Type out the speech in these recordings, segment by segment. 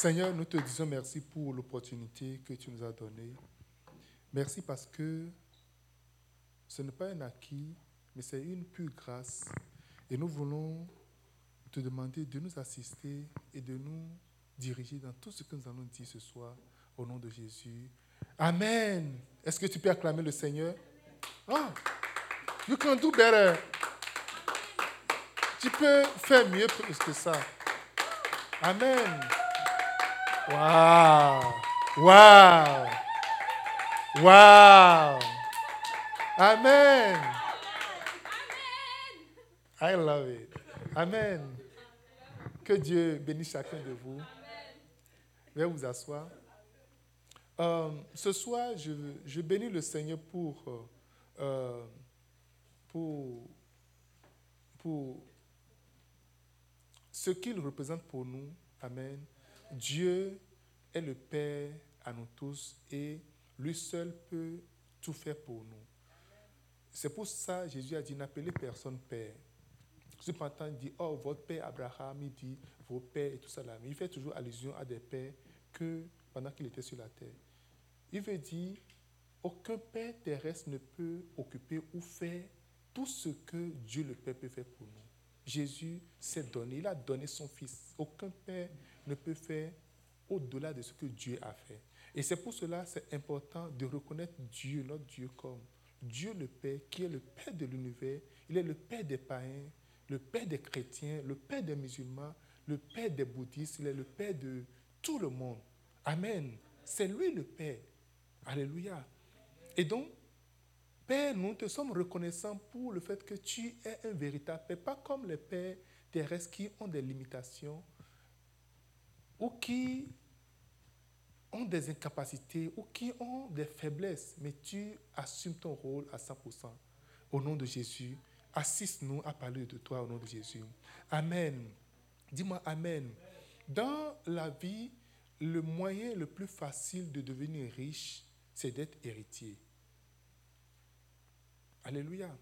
Seigneur, nous te disons merci pour l'opportunité que tu nous as donnée. Merci parce que ce n'est pas un acquis, mais c'est une pure grâce. Et nous voulons te demander de nous assister et de nous diriger dans tout ce que nous allons dire ce soir au nom de Jésus. Amen. Est-ce que tu peux acclamer le Seigneur? Ah, you can. Tu peux faire mieux que ça. Amen. Wow. Wow. Wow. Amen. I love it. Amen. Que Dieu bénisse chacun de vous. Veuillez vous asseoir. Euh, ce soir, je, bénis le Seigneur euh, pour, pour ce qu'il représente pour nous. Amen. Dieu est le Père à nous tous et lui seul peut tout faire pour nous. C'est pour ça que Jésus a dit n'appelez personne Père. Cependant, il dit, oh, votre père Abraham, il dit, vos pères et tout ça là. Mais il fait toujours allusion à des pères que pendant qu'il était sur la terre. Il veut dire, aucun père terrestre ne peut occuper ou faire tout ce que Dieu le Père peut faire pour nous. Jésus s'est donné, il a donné son Fils. Aucun père ne peut faire au-delà de ce que Dieu a fait. Et c'est pour cela c'est important de reconnaître Dieu, notre Dieu, comme Dieu le Père, qui est le Père de l'univers. Il est le Père des païens, le Père des chrétiens, le Père des musulmans, le Père des bouddhistes, il est le Père de tout le monde. Amen. C'est lui le Père. Alléluia. Et donc, Père, nous te sommes reconnaissants pour le fait que tu es un véritable Père, pas comme les pères terrestres qui ont des limitations ou qui ont des incapacités ou qui ont des faiblesses, mais tu assumes ton rôle à 100%. Au nom de Jésus, assiste-nous à parler de toi au nom de Jésus. Amen. Dis-moi Amen. Dans la vie, le moyen le plus facile de devenir riche, c'est d'être héritier. Alléluia.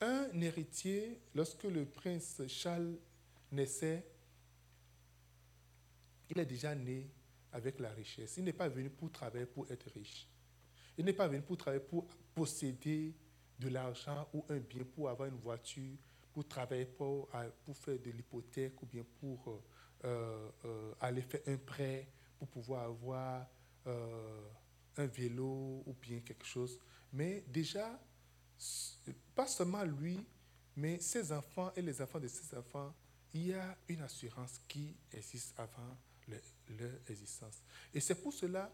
Un héritier, lorsque le prince Charles naissait, il est déjà né avec la richesse. Il n'est pas venu pour travailler pour être riche. Il n'est pas venu pour travailler pour posséder de l'argent ou un bien, pour avoir une voiture, pour travailler pour, faire de l'hypothèque ou bien pour euh, euh, euh, aller faire un prêt, pour pouvoir avoir un vélo ou bien quelque chose. Mais déjà, pas seulement lui, mais ses enfants et les enfants de ses enfants, il y a une assurance qui existe avant leur existence. Et c'est pour cela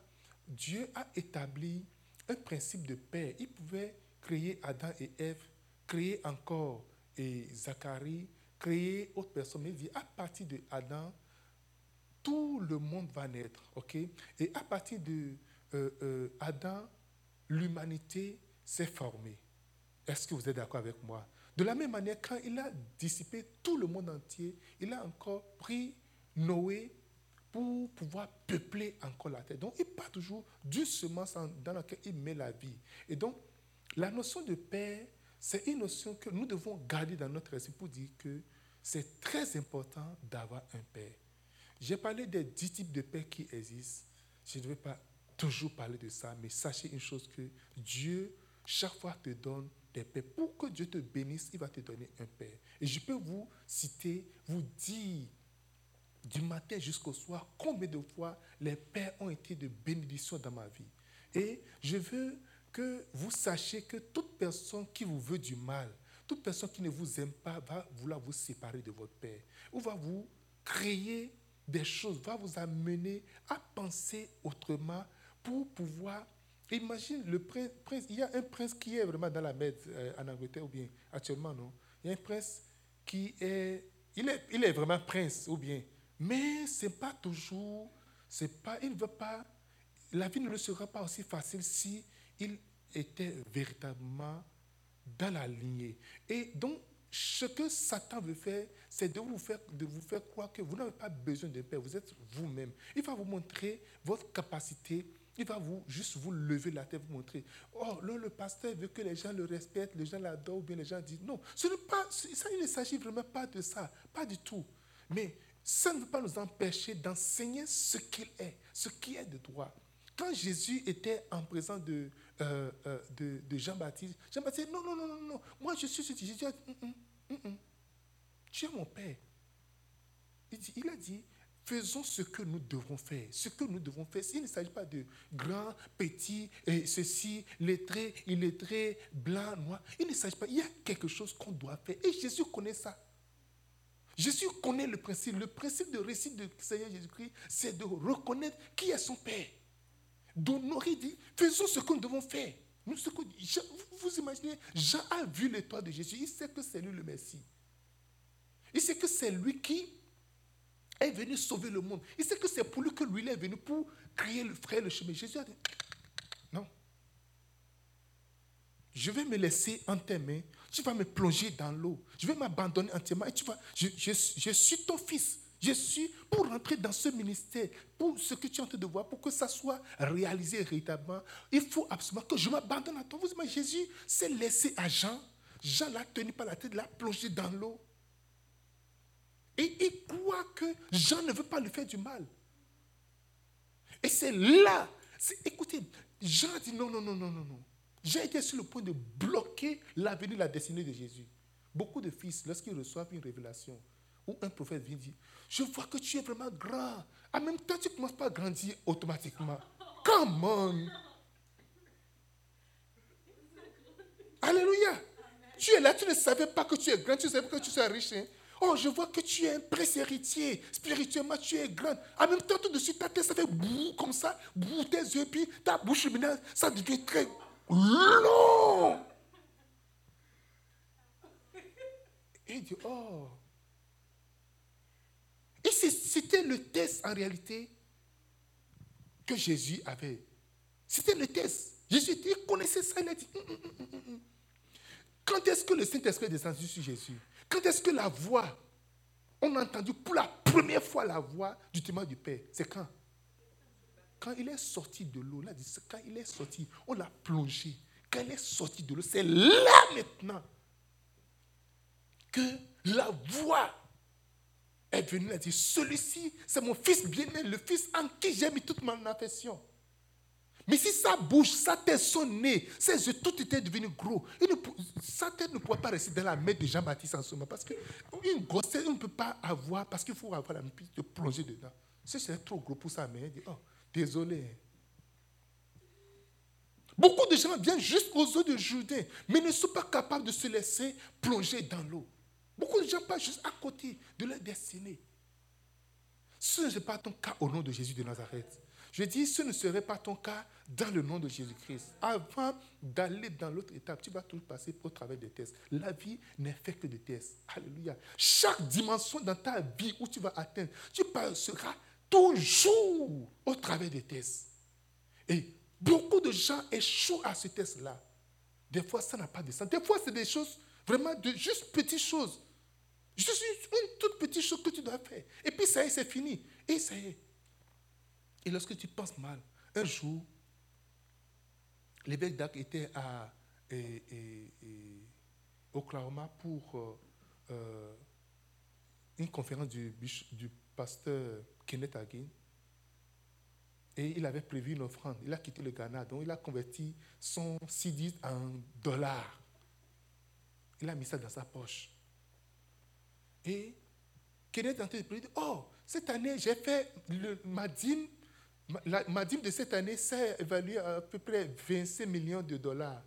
Dieu a établi un principe de paix. Il pouvait créer Adam et Ève, créer encore et Zacharie, créer autre personnes. Mais il dit, à partir de Adam, tout le monde va naître. ok? Et à partir de euh, euh, Adam, l'humanité s'est formée. Est-ce que vous êtes d'accord avec moi? De la même manière, quand il a dissipé tout le monde entier, il a encore pris Noé pour pouvoir peupler encore la terre. Donc, il part toujours du semence dans laquelle il met la vie. Et donc, la notion de père, c'est une notion que nous devons garder dans notre esprit pour dire que c'est très important d'avoir un père. J'ai parlé des dix types de pères qui existent. Je ne vais pas toujours parler de ça, mais sachez une chose que Dieu, chaque fois, te donne des pères. Pour que Dieu te bénisse, il va te donner un père. Et je peux vous citer, vous dire du matin jusqu'au soir combien de fois les pères ont été de bénédiction dans ma vie. Et je veux que vous sachiez que toute personne qui vous veut du mal, toute personne qui ne vous aime pas va vouloir vous séparer de votre Père, ou va vous créer des choses, va vous amener à penser autrement pour pouvoir... Imagine le prince, il y a un prince qui est vraiment dans la mer euh, en Angleterre, ou bien actuellement, non? Il y a un prince qui est... Il est, il est vraiment prince, ou bien... Mais ce n'est pas toujours... C'est pas, il ne veut pas... La vie ne le sera pas aussi facile si il était véritablement dans la lignée. Et donc, ce que Satan veut faire, c'est de vous faire, de vous faire croire que vous n'avez pas besoin de père, vous êtes vous-même. Il va vous montrer votre capacité, il va vous, juste vous lever la tête, vous montrer. Oh, là, le pasteur veut que les gens le respectent, les gens l'adorent, ou bien les gens disent non. Ce pas, ça, il ne s'agit vraiment pas de ça, pas du tout. Mais ça ne veut pas nous empêcher d'enseigner ce qu'il est, ce qui est de droit. Quand Jésus était en présence de, euh, euh, de, Jean-Baptiste, Jean-Baptiste non, non, non, non, non, moi je suis Jésus dit, hum, hum, hum, tu es mon Père. Il a dit, faisons ce que nous devons faire. Ce que nous devons faire. Il ne s'agit pas de grand, petit, et ceci, lettré, illettré, blanc, noir. Il ne s'agit pas. Il y a quelque chose qu'on doit faire. Et Jésus connaît ça. Jésus connaît le principe. Le principe de récit du Seigneur Jésus-Christ, c'est de reconnaître qui est son Père. D'honorer, dit, faisons ce que nous devons faire. Nous, ce que, vous imaginez, Jean a vu l'étoile de Jésus. Il sait que c'est lui le Messie. Il sait que c'est lui qui est venu sauver le monde. Il sait que c'est pour lui que lui est venu pour créer le frère, le chemin. Jésus a dit, non. Je vais me laisser en tes mains. Tu vas me plonger dans l'eau. Je vais m'abandonner entièrement. Et tu vas, je, suis ton fils. Je suis pour rentrer dans ce ministère, pour ce que tu es en train de voir, pour que ça soit réalisé véritablement. Il faut absolument que je m'abandonne à toi. Vous imaginez, Jésus s'est laissé à Jean. Jean l'a tenu par la tête, l'a plongé dans l'eau. Et il croit que Jean ne veut pas lui faire du mal. Et c'est là, écoutez, Jean dit non, non, non, non, non, non. J'ai été sur le point de bloquer l'avenir, la destinée de Jésus. Beaucoup de fils, lorsqu'ils reçoivent une révélation, ou un prophète vient dire, je vois que tu es vraiment grand. En même temps, tu ne commences pas à grandir automatiquement. Come on. Alléluia. Tu es là, tu ne savais pas que tu es grand, tu savais que tu sois riche. Hein? Oh, je vois que tu es un prince héritier. Spirituellement, tu es grand. En même temps, tout de suite, ta tête, ça fait bouh comme ça. Bouh, tes yeux, puis ta bouche, ça devient très long. Et il dit, oh. Et c'était le test, en réalité, que Jésus avait. C'était le test. Jésus il connaissait ça. Il a dit, hum, hum, hum, quand est-ce que le Saint-Esprit est descendu sur Jésus? Quand est-ce que la voix, on a entendu pour la première fois la voix du témoin du Père? C'est quand? Quand il est sorti de l'eau, là, quand il est sorti, on l'a plongé. Quand il est sorti de l'eau, c'est là maintenant que la voix est venue. A dit, celui-ci, c'est mon fils bien-aimé, le fils en qui j'ai mis toute mon affection. Mais si sa bouche, sa tête, son nez, ses yeux, tout était devenu gros, sa tête ne pourrait pas rester dans la main de Jean-Baptiste en ce moment. Parce qu'une grossesse, on ne peut pas avoir, parce qu'il faut avoir la de plonger dedans. Si c'est trop gros pour sa main, il dit, oh, désolé. Beaucoup de gens viennent juste aux eaux de Jourdain, mais ne sont pas capables de se laisser plonger dans l'eau. Beaucoup de gens passent juste à côté de leur destinée. Ce n'est pas ton cas au nom de Jésus de Nazareth. Je dis, ce ne serait pas ton cas dans le nom de Jésus-Christ. Avant d'aller dans l'autre étape, tu vas toujours passer au travers des tests. La vie n'est fait que de tests. Alléluia. Chaque dimension dans ta vie où tu vas atteindre, tu passeras toujours au travers des tests. Et beaucoup de gens échouent à ce test-là. Des fois, ça n'a pas de sens. Des fois, c'est des choses, vraiment, de juste petites choses. Juste une toute petite chose que tu dois faire. Et puis, ça y est, c'est fini. Et ça y est. Et lorsque tu penses mal, un jour, l'évêque d'Ac était à Oklahoma pour euh, euh, une conférence du, du pasteur Kenneth Hagin. Et il avait prévu une offrande. Il a quitté le Ghana, donc il a converti son CD en dollars. Il a mis ça dans sa poche. Et Kenneth a dit, oh, cette année, j'ai fait le, ma dîme ma dîme de cette année s'est évaluée à, à peu près 25 millions de dollars.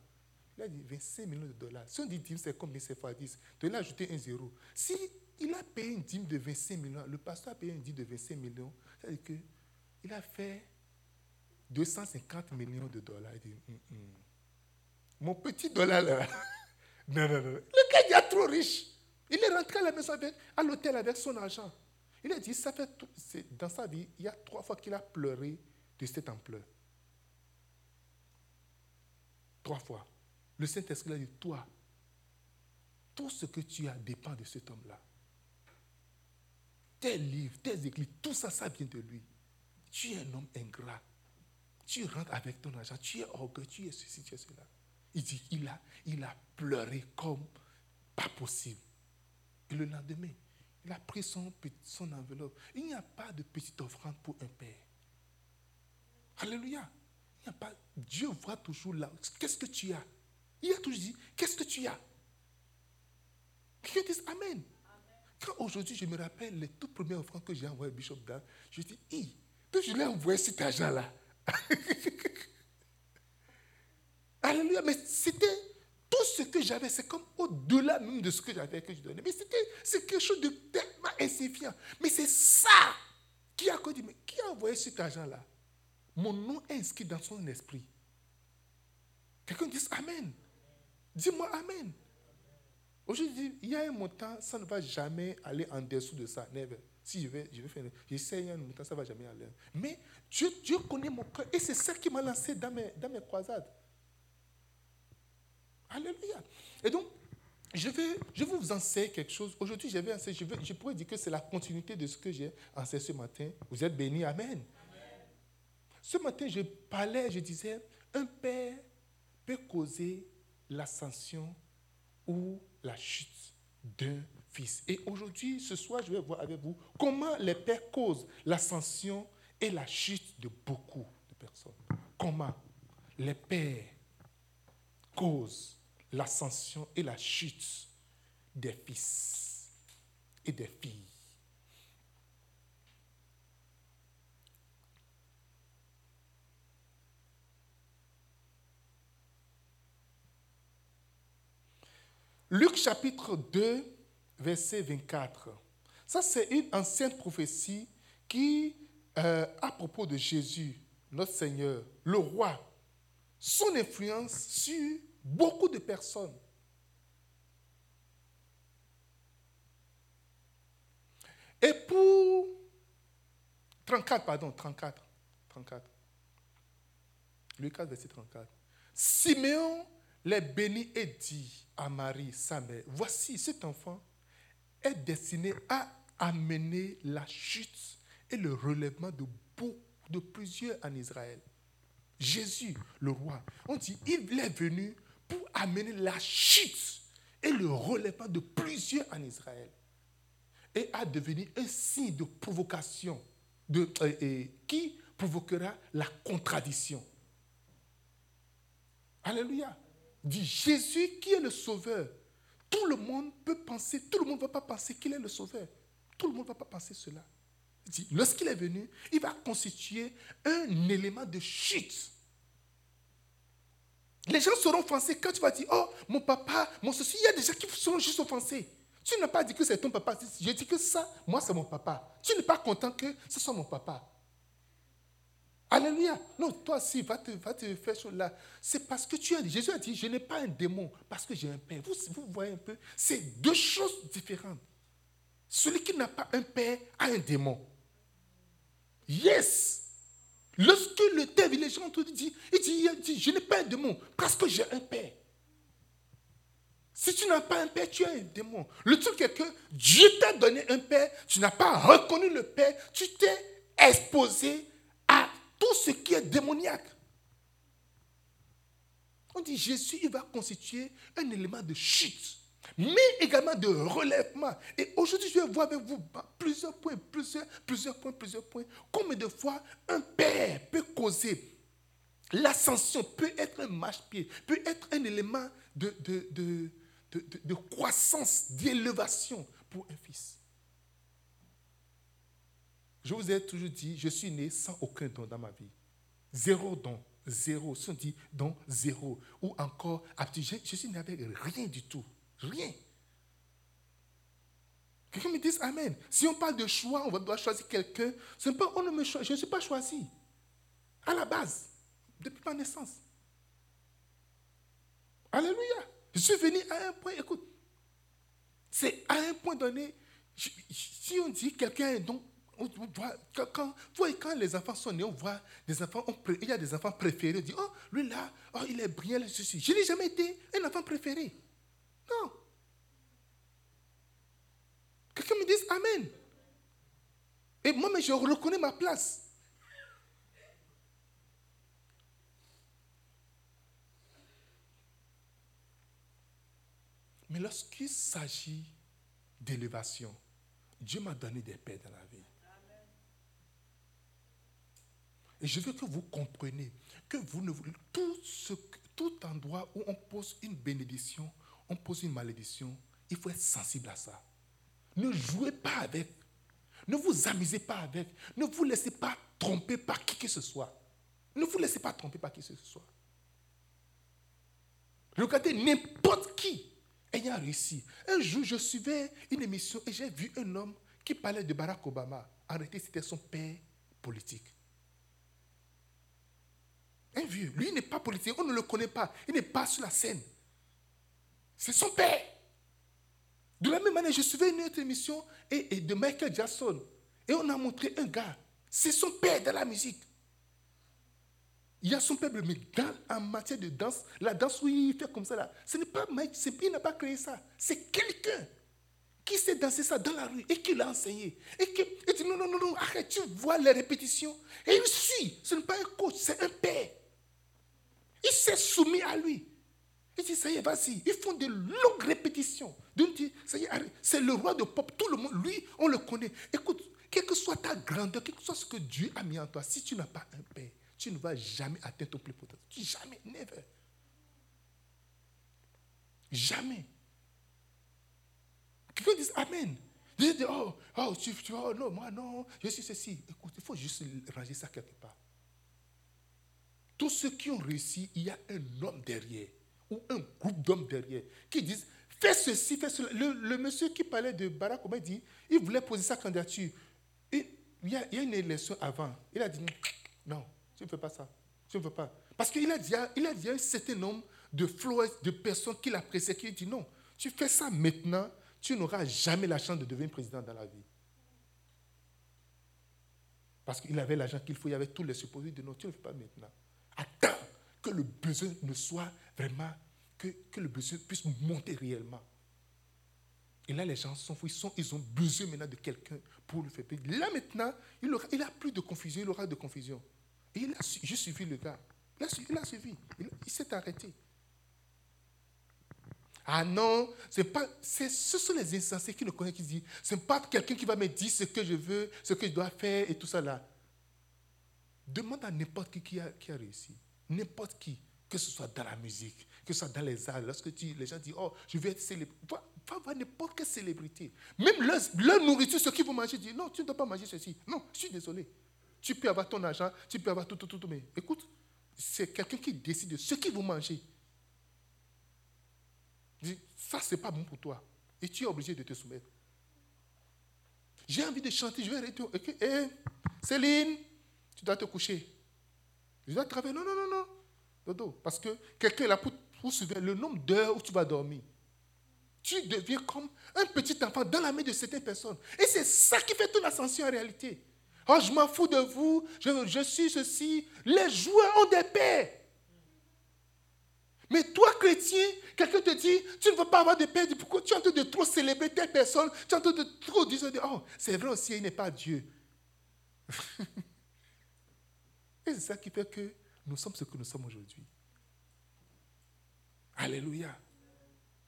Il a dit 25 millions de dollars. Si on dit dîme, c'est combien? C'est fois 10 Donc il a ajouté un zéro. Si il a payé une dîme de 25 millions, le pasteur a payé une dîme de 25 millions, c'est-à-dire qu'il a fait 250 millions de dollars. Il dit, hum, hum. mon petit dollar là, non, non, non. Le gars est trop riche. Il est rentré à la maison, avec, à l'hôtel avec son argent. Il a dit, ça fait dans sa vie, il y a trois fois qu'il a pleuré de cette ampleur. Trois fois. Le Saint-Esprit a dit, toi, tout ce que tu as dépend de cet homme-là. Tes livres, tes églises, tout ça, ça vient de lui. Tu es un homme ingrat. Tu rentres avec ton argent, tu es orgueilleux, tu es ceci, tu es cela. Il dit, il a, il a pleuré comme pas possible. Et le lendemain, Il a pris son, son enveloppe. Il n'y a pas de petite offrande pour un père. Alléluia. Il n'y a pas, Dieu voit toujours là. Qu'est-ce que tu as? Il a toujours dit, qu'est-ce que tu as? Quelqu'un dit Amen. Quand aujourd'hui je me rappelle les tout premières offrandes que j'ai envoyées Bishop Dan, je dis, hi, je l'ai envoyé cet argent-là. Alléluia. Mais c'était tout ce que j'avais, c'est comme au-delà même de ce que j'avais que je donnais. Mais c'était c'est quelque chose de tellement insignifiant. Mais c'est ça qui a dit, mais qui a envoyé cet argent-là Mon nom est inscrit dans son esprit. Quelqu'un dit Amen. Dis-moi Amen. Aujourd'hui, il y a un montant, ça ne va jamais aller en dessous de ça. Si je vais, je vais faire, j'essaie un montant, ça ne va jamais aller. Mais Dieu, connaît mon cœur et c'est ça qui m'a lancé dans mes, dans mes croisades. Alléluia. Et donc, je vais, je vous enseigner quelque chose. Aujourd'hui, je, vais je, je pourrais dire que c'est la continuité de ce que j'ai enseigné ce matin. Vous êtes bénis. Amen. Ce matin, je parlais, je disais, un père peut causer l'ascension ou la chute d'un fils. Et aujourd'hui, ce soir, je vais voir avec vous comment les pères causent l'ascension et la chute de beaucoup de personnes. Comment les pères causent l'ascension et la chute des fils et des filles. Luc chapitre 2, verset 24. Ça, c'est une ancienne prophétie qui, euh, à propos de Jésus, notre Seigneur, le roi, son influence sur beaucoup de personnes. Et pour 34, pardon, 34, 34. Lucas, verset 34. Siméon les bénit et dit à Marie, sa mère, voici cet enfant est destiné à amener la chute et le relèvement de, de plusieurs en Israël. Jésus, le roi, on dit, il est venu pour amener la chute et le relèvement de plusieurs en Israël. Et a devenu un signe de provocation euh, qui provoquera la contradiction. Alléluia. Dit Jésus qui est le sauveur. Tout le monde peut penser, tout le monde ne va pas penser qu'il est le sauveur. Tout le monde ne va pas penser cela. Lorsqu'il est venu, il va constituer un élément de chute les gens seront offensés quand tu vas dire, oh, mon papa, mon ceci. Il y a des gens qui seront juste offensés. Tu n'as pas dit que c'est ton papa. Je dis que ça, moi, c'est mon papa. Tu n'es pas content que ce soit mon papa. Alléluia. Non, toi aussi, va te, va te faire cela. C'est parce que tu as dit, Jésus a dit, je n'ai pas un démon parce que j'ai un père. Vous, vous voyez un peu, c'est deux choses différentes. Celui qui n'a pas un père a un démon. Yes. Lorsque le terre les gens dit, il dit, il dit je n'ai pas un démon parce que j'ai un père. Si tu n'as pas un père, tu as un démon. Le truc est que Dieu t'a donné un père, tu n'as pas reconnu le père, tu t'es exposé tout ce qui est démoniaque. On dit Jésus, il va constituer un élément de chute mais également de relèvement. Et aujourd'hui, je vais voir avec vous plusieurs points, plusieurs, plusieurs points, plusieurs points. Combien de fois un père peut causer l'ascension, peut être un marche-pied, peut être un élément de, de croissance, d'élévation pour un fils? Je vous ai toujours dit, je suis né sans aucun don dans ma vie. Zéro don. Zéro. Si on dit don, zéro. Ou encore, je, je suis né avec rien du tout. Rien. Quelqu'un me dit Amen. Si on parle de choix, on doit choisir quelqu'un. On ne me Je ne suis pas choisi. À la base, depuis ma naissance. Alléluia. Je suis venu à un point, écoute, c'est à un point donné, si on dit quelqu'un donc on voit, quand, quand, les enfants sont nés, on voit des enfants, il y a des enfants préférés, on dit, oh, lui là, oh, il est brillant, ceci. Je n'ai jamais été un enfant préféré. Non. Quelqu'un me dise Amen. Et moi, mais je reconnais ma place. Mais lorsqu'il s'agit d'élévation, Dieu m'a donné des pères dans la vie. Et je veux que vous compreniez que vous ne tout, tout endroit où on pose une bénédiction, on pose une malédiction, il faut être sensible à ça. Ne jouez pas avec. Ne vous amusez pas avec. Ne vous laissez pas tromper par qui que ce soit. Ne vous laissez pas tromper par qui que ce soit. Regardez n'importe qui ayant réussi. Un jour, je suivais une émission et j'ai vu un homme qui parlait de Barack Obama. En réalité, c'était son père politique. Un vieux. Lui n'est pas politique. On ne le connaît pas. Il n'est pas sur la scène. C'est son père. De la même manière, je suivais une autre émission et, de Michael Jackson. Et on a montré un gars. C'est son père de la musique. Il y a son père, mais dans, en matière de danse, la danse où il fait comme ça, là, ce n'est pas Mike, il n'a pas créé ça. C'est quelqu'un qui sait danser ça dans la rue et qui l'a enseigné. Et qui dit non, non, non, non, arrête, tu vois les répétitions. Et il suit. Ce n'est pas un coach, c'est un père. Il s'est soumis à lui. Il dit, ça y est, vas-y. Ils font de longues répétitions. Ça y est, c'est le roi de pop. Tout le monde, lui, on le connaît. Écoute, quelle que soit ta grandeur, quel que soit ce que Dieu a mis en toi, si tu n'as pas un père, tu ne vas jamais atteindre ton plus potentiel. Jamais, never. Jamais. Quelqu'un dit Amen. Je dis, oh, oh, tu, tu, oh, non, moi, non, je suis ceci. Écoute, il faut juste ranger ça quelque part. Tous ceux qui ont réussi, il y a un homme derrière, ou un groupe d'hommes derrière, qui disent fais ceci, fais cela. Le, monsieur qui parlait de Barack Obama dit il voulait poser sa candidature. il, y a, une élection avant. Il a dit non, tu ne fais pas ça. Tu ne veux pas. Parce qu'il a dit, il a dit un certain nombre de flores, de personnes qui l'appréciaient, qui dit non, tu fais ça maintenant, tu n'auras jamais la chance de devenir président dans la vie. Parce qu'il avait l'argent qu'il faut, il y avait tous les supposés de non, tu ne fais pas maintenant. Attends que le besoin ne soit vraiment, que, que le besoin puisse monter réellement. Et là, les gens sont fous, ils, sont, ils ont besoin maintenant de quelqu'un pour le faire payer. Là, maintenant, il n'a il plus de confusion, il aura de confusion. Et il a suivi le gars. Il a, suivi. Il, s'est arrêté. Ah non, c'est pas, ce sont les insensés qui le connaissent, qui disent, ce n'est pas quelqu'un qui va me dire ce que je veux, ce que je dois faire et tout ça là. Demande à n'importe qui qui a, qui a réussi. N'importe qui. Que ce soit dans la musique, que ce soit dans les arts. Lorsque tu, les gens disent, oh, je vais être célébrité. Va, voir n'importe quelle célébrité. Même leur, nourriture, ce qu'ils vont manger, disent, non, tu ne dois pas manger ceci. Non, je suis désolé. Tu peux avoir ton argent, tu peux avoir tout, tout, tout, tout. Mais écoute, c'est quelqu'un qui décide de ce qu'ils vont manger. Dis, ça, ce n'est pas bon pour toi. Et tu es obligé de te soumettre. J'ai envie de chanter, je vais arrêter. Eh, Céline, tu dois te coucher. Je dois travailler. Non, non, non, non. Dodo. Parce que quelqu'un est là pour, pour le nombre d'heures où tu vas dormir. Tu deviens comme un petit enfant dans la main de certaines personnes. Et c'est ça qui fait toute l'ascension en réalité. Oh, je m'en fous de vous, je, je suis ceci. Les joueurs ont des pères. Mais toi, chrétien, quelqu'un te dit, tu ne veux pas avoir de père. Pourquoi tu es en train de trop célébrer telle personne? Tu es en train de trop dire, oh, c'est vrai aussi, il n'est pas Dieu. C'est ça qui fait que nous sommes ce que nous sommes aujourd'hui. Alléluia.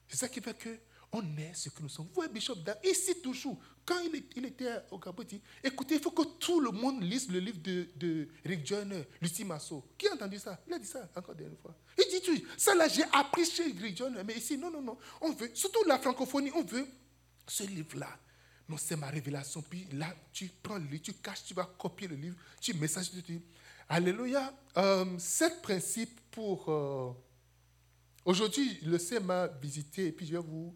C'est ça qui fait que on est ce que nous sommes. Vous voyez, Bishop ici toujours, quand il, était au Gabon, il dit écoutez, il faut que tout le monde lise le livre de, Rick Joyner, Lucie Masso. Qui a entendu ça? Il a dit ça encore une fois. Il dit ça là, j'ai appris chez Rick Joyner, mais ici, non, non, non. On veut, surtout la francophonie, on veut ce livre-là. Non, c'est ma révélation. Puis là, tu prends le livre, tu caches, tu vas copier le livre, tu messages, tu dis Alléluia. Euh, sept principes pour... Euh, aujourd'hui, le C m'a visité et puis je vais vous,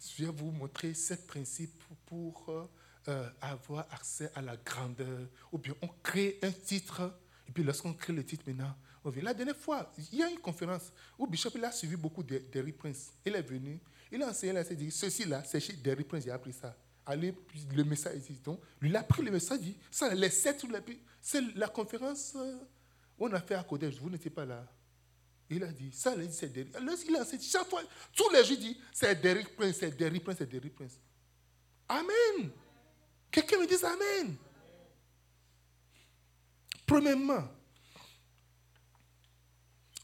je vais vous montrer sept principes pour euh, avoir accès à la grandeur. Ou bien on crée un titre et puis lorsqu'on crée le titre maintenant, on vient. La dernière fois, il y a une conférence où Bishop a suivi beaucoup de Derry Prince. Il est venu, il a enseigné, il a dit, ceci là, c'est chez Derry Prince, a appris ça. Allez, le message, donc, lui, il a pris le message, dit, ça, les sept, c'est la conférence euh, on a fait à Kodège, vous n'étiez pas là. Il a dit, ça, c'est Derrick. Il a dit, chaque fois, tous les jours, il dit, c'est Derrick Prince, c'est Derrick Prince, c'est Derrick Prince. Amen. Quelqu'un me dit Amen. Premièrement,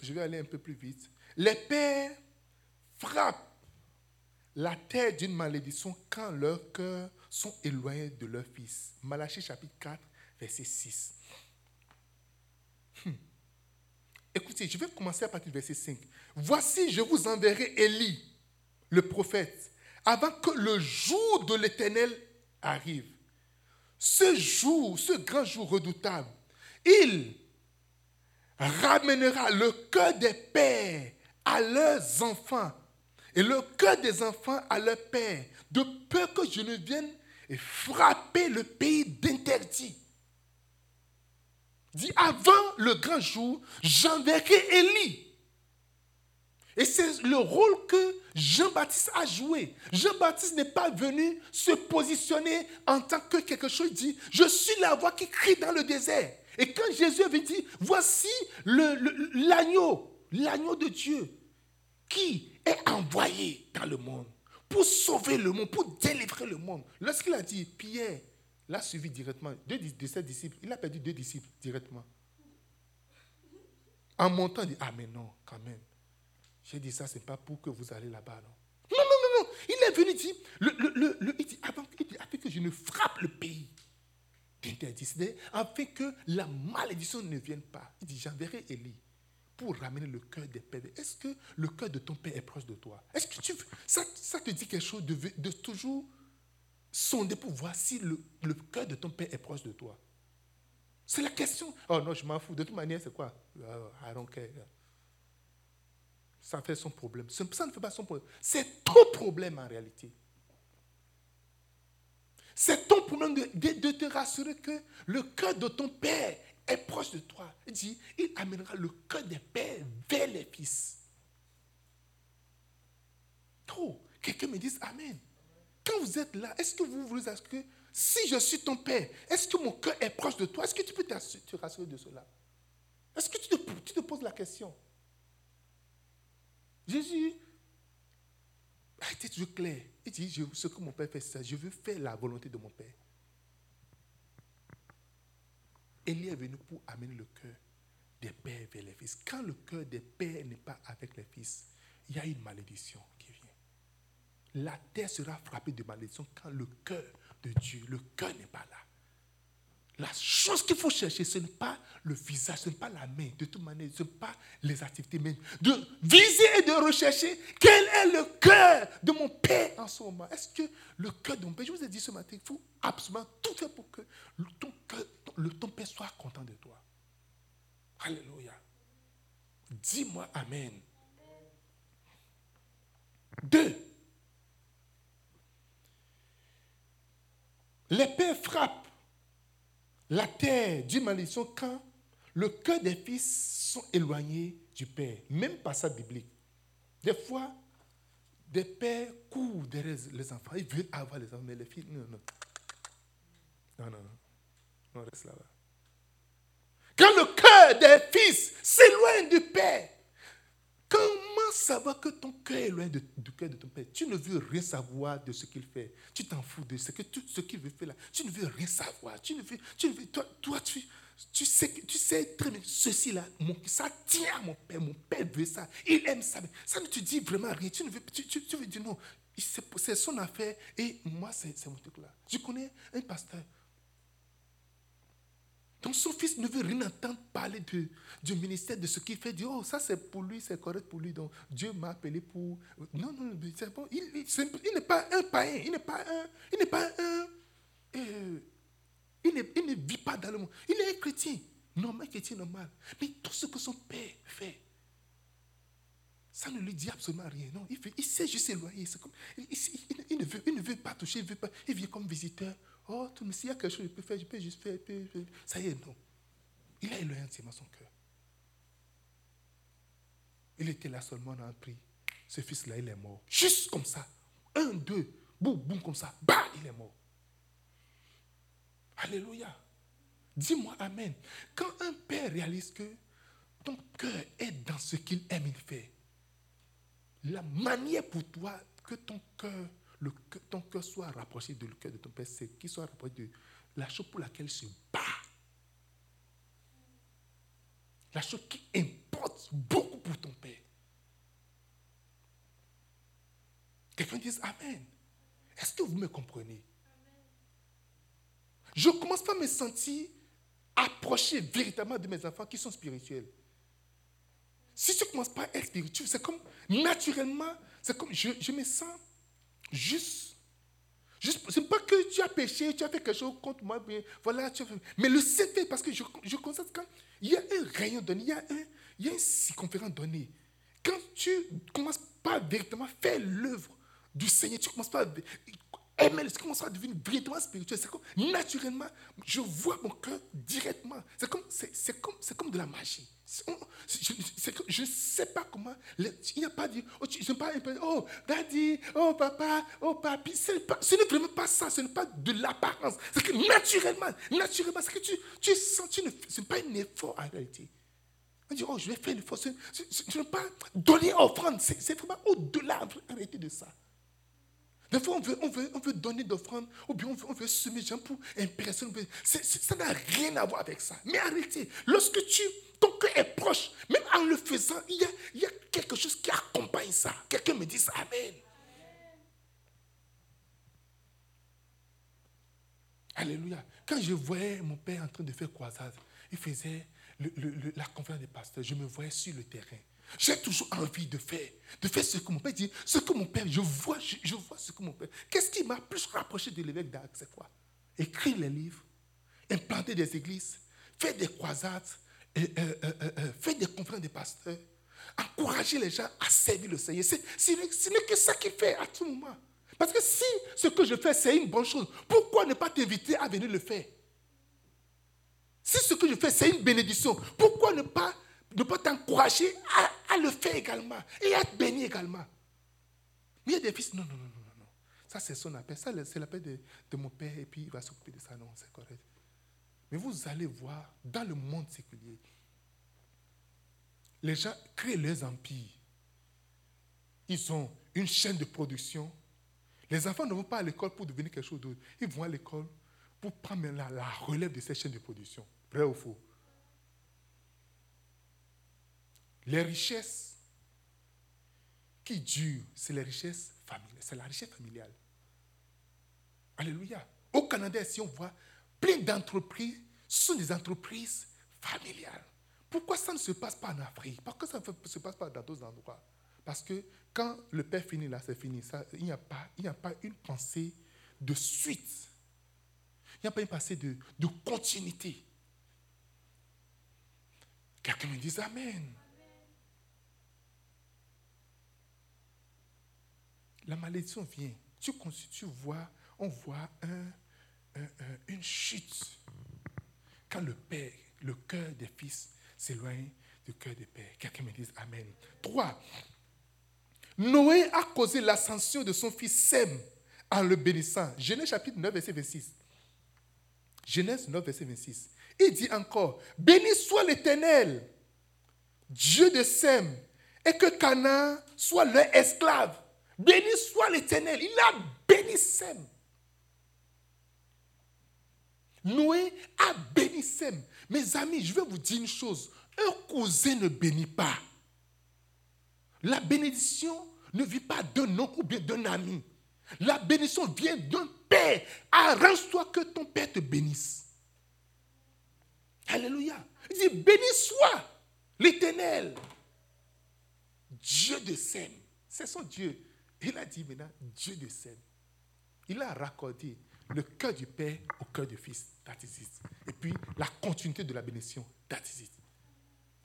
je vais aller un peu plus vite. Les pères frappent la terre d'une malédiction quand leurs cœurs sont éloignés de leur fils. Malachie chapitre 4, verset 6. Hmm. Écoutez, je vais commencer à partir du verset 5. Voici, je vous enverrai Élie, le prophète, avant que le jour de l'Éternel arrive. Ce jour, ce grand jour redoutable, il ramènera le cœur des pères à leurs enfants et le cœur des enfants à leurs pères, de peur que je ne vienne frapper le pays d'interdit. Dit avant le grand jour, j'enverrai Élie. Et c'est le rôle que Jean-Baptiste a joué. Jean-Baptiste n'est pas venu se positionner en tant que quelque chose dit, je suis la voix qui crie dans le désert. Et quand Jésus avait dit, voici l'agneau, l'agneau de Dieu, qui? Est envoyé dans le monde pour sauver le monde, pour délivrer le monde. Lorsqu'il a dit, Pierre l'a suivi directement, deux de ses disciples, il a perdu deux disciples directement. En montant, il dit, ah mais non, quand même. J'ai dit ça, ce n'est pas pour que vous allez là-bas, non. Non, non, non, non. Il est venu dire, le, le, il dit, avant, que je ne frappe le pays d'interdit, afin que la malédiction ne vienne pas. Il dit, j'enverrai Élie pour ramener le cœur des pères. Est-ce que le cœur de ton père est proche de toi? Est-ce que tu, ça, ça te dit quelque chose de, de toujours sonder pour voir si le, le cœur de ton père est proche de toi? C'est la question. Oh non, je m'en fous. De toute manière, c'est quoi? Oh, I don't care. Ça fait son problème. Ça ne fait pas son problème. C'est ton problème en réalité. C'est ton problème de, de, te rassurer que le cœur de ton père est proche de toi. Il dit, il amènera le cœur des pères vers les fils. Trop. Quelqu'un me dit Amen. Quand vous êtes là, est-ce que vous vous que si je suis ton père, est-ce que mon cœur est proche de toi? Est-ce que tu peux te rassurer de cela? Est-ce que tu te, poses la question? Jésus a été toujours clair. Il dit, ce que mon père fait, ça, je veux faire la volonté de mon père. Élie est venu pour amener le cœur des pères vers les fils. Quand le cœur des pères n'est pas avec les fils, il y a une malédiction qui vient. La terre sera frappée de malédiction quand le cœur de Dieu, le cœur n'est pas là. La chose qu'il faut chercher, ce n'est pas le visage, ce n'est pas la main, de toute manière, ce n'est pas les activités, mais de viser et de rechercher quel est le cœur de mon Père en ce moment. Est-ce que le cœur de mon Père, je vous ai dit ce matin, il faut absolument tout faire pour que ton, cœur, le, ton Père soit content de toi. Alléluia. Dis-moi Amen. Deux. Les pères frappent la terre d'une malédiction quand le cœur des fils sont éloignés du Père, même pas ça biblique. Des fois, des pères courent derrière les enfants, ils veulent avoir les enfants, mais les filles, non, non. Non, non, non. On reste là-bas. Quand le cœur des fils s'éloigne du Père, comment savoir que ton cœur est loin du cœur de ton Père? Tu ne veux rien savoir de ce qu'il fait. Tu t'en fous de ce que ce qu'il veut faire là. Tu ne veux rien savoir. Tu ne veux, tu ne veux, toi, toi tu, tu sais, tu sais très bien, ceci là, ça tient à mon père, mon père veut ça, il aime ça. Ça ne te dit vraiment rien. Tu, ne veux, tu, tu veux dire non, c'est son affaire et moi c'est mon truc là. Je connais un pasteur donc son fils ne veut rien entendre parler de, du ministère, de ce qu'il fait. Dit, oh, ça c'est pour lui, c'est correct pour lui. Donc Dieu m'a appelé pour... Non, non, c'est bon. Il, il, n'est pas un païen, il n'est pas un... Il n'est pas un... Euh, il, ne vit pas dans le monde. Il est un chrétien, normal, chrétien normal. Mais tout ce que son père fait, ça ne lui dit absolument rien. Non, il, il sait juste s'éloigner. Il, il, ne veut, il ne veut pas toucher, il, veut pas, il vient comme visiteur. Oh, s'il y a quelque chose que je peux faire, je peux juste faire. Ça y est, non. Il a éloigné entièrement son cœur. Il était là seulement dans un prix. Ce fils-là, il est mort. Juste comme ça. Un, deux, boum, boum, comme ça. Bah, il est mort. Alléluia. Dis-moi Amen. Quand un père réalise que ton cœur est dans ce qu'il aime, il fait, la manière pour toi que ton cœur le, ton cœur soit rapproché de le cœur de ton Père, c'est qu'il soit rapproché de la chose pour laquelle il se bat. La chose qui importe beaucoup pour ton Père. Quelqu'un dit Amen. Est-ce que vous me comprenez? Je ne commence pas à me sentir approché véritablement de mes enfants qui sont spirituels. Si tu ne commences pas à être spirituel, c'est comme naturellement, c'est comme je, je me sens juste. juste c'est pas que tu as péché, tu as fait quelque chose contre moi, mais voilà, tu as fait, mais le fait parce que je, je constate quand il y a un rayon donné, il y a, un, il y a une circonférence donnée. Quand tu ne commences pas véritablement à faire l'œuvre du Seigneur, tu ne commences pas à aimer, tu commences à devenir véritablement spirituel. C'est comme, naturellement, je vois mon cœur directement. C'est comme, c'est, comme, c'est comme de la magie. je ne sais pas comment. il n'y a pas dit, oh, tu, pas, oh, daddy, oh, papa, oh, papi. ce n'est vraiment pas ça. Ce n'est pas de l'apparence. C'est que naturellement, naturellement, c'est que tu, tu sens, tu ne, ce n'est pas un effort en réalité. On dit, oh, je vais faire l'effort. Je ne veux pas donner offrande. C'est vraiment au-delà en réalité de ça. Des fois, on veut, on veut, on veut donner d'offrandes, ou bien on veut, on veut semer gens pour impressionner. ça n'a rien à voir avec ça. Mais arrêtez. Lorsque tu, ton cœur est proche, même en le faisant, il y a, il y a quelque chose qui accompagne ça. Quelqu'un me dit Amen. Alléluia. Quand je voyais mon père en train de faire croisade, il faisait la conférence des pasteurs, je me voyais sur le terrain. J'ai toujours envie de faire, de faire ce que mon père dit, ce que mon père, je vois, je, vois ce que mon père. Qu'est-ce qui m'a plus rapproché de l'évêque d'Arc, c'est quoi? Écrire les livres, implanter des églises, faire des croisades, euh, euh, euh, faire des conférences des pasteurs, encourager les gens à servir le Seigneur. Ce n'est que ça qu'il fait à tout moment. Parce que si ce que je fais, c'est une bonne chose, pourquoi ne pas t'inviter à venir le faire? Si ce que je fais, c'est une bénédiction, pourquoi ne pas de pas t'encourager à, le faire également et à être béni également. Mais il y a des fils, non, non, non, non, non. Ça, c'est son appel. Ça, c'est l'appel de, de, mon père et puis il va s'occuper de ça. Non, c'est correct. Mais vous allez voir, dans le monde séculier, les gens créent leurs empires. Ils ont une chaîne de production. Les enfants ne vont pas à l'école pour devenir quelque chose d'autre. Ils vont à l'école pour prendre la relève de cette chaîne de production. Vrai ou faux? Les richesses qui durent, c'est les richesses familiales. C'est la richesse familiale. Alléluia. Au Canada, si on voit plein d'entreprises, ce sont des entreprises familiales. Pourquoi ça ne se passe pas en Afrique? Pourquoi ça ne se passe pas dans d'autres endroits Parce que quand le père finit là, c'est fini. Ça, il n'y a, pas, a pas une pensée de suite. Il n'y a pas une pensée de, de continuité. Quelqu'un me dit Amen. La malédiction vient. Tu, vois, on voit une chute. Quand le Père, le cœur des fils s'éloigne du cœur des pères. Quelqu'un me dise Amen. Trois. Noé a causé l'ascension de son fils Sem en le bénissant. Genèse chapitre 9, verset 26. Genèse 9, verset 26. Il dit encore, béni soit l'Éternel, Dieu de Sem, et que Canaan soit leur esclave. Béni soit l'Éternel. Il a béni Sem. Noé a béni Sem. Mes amis, je vais vous dire une chose. Un cousin ne bénit pas. La bénédiction ne vient pas d'un oncle ou d'un ami. La bénédiction vient d'un père. Arrange-toi que ton père te bénisse. Alléluia. Il dit, béni soit l'Éternel, Dieu de Sem. C'est son Dieu. Il a dit maintenant Dieu de scène. Il a raccordé le cœur du Père au cœur du Fils. Et puis la continuité de la bénédiction.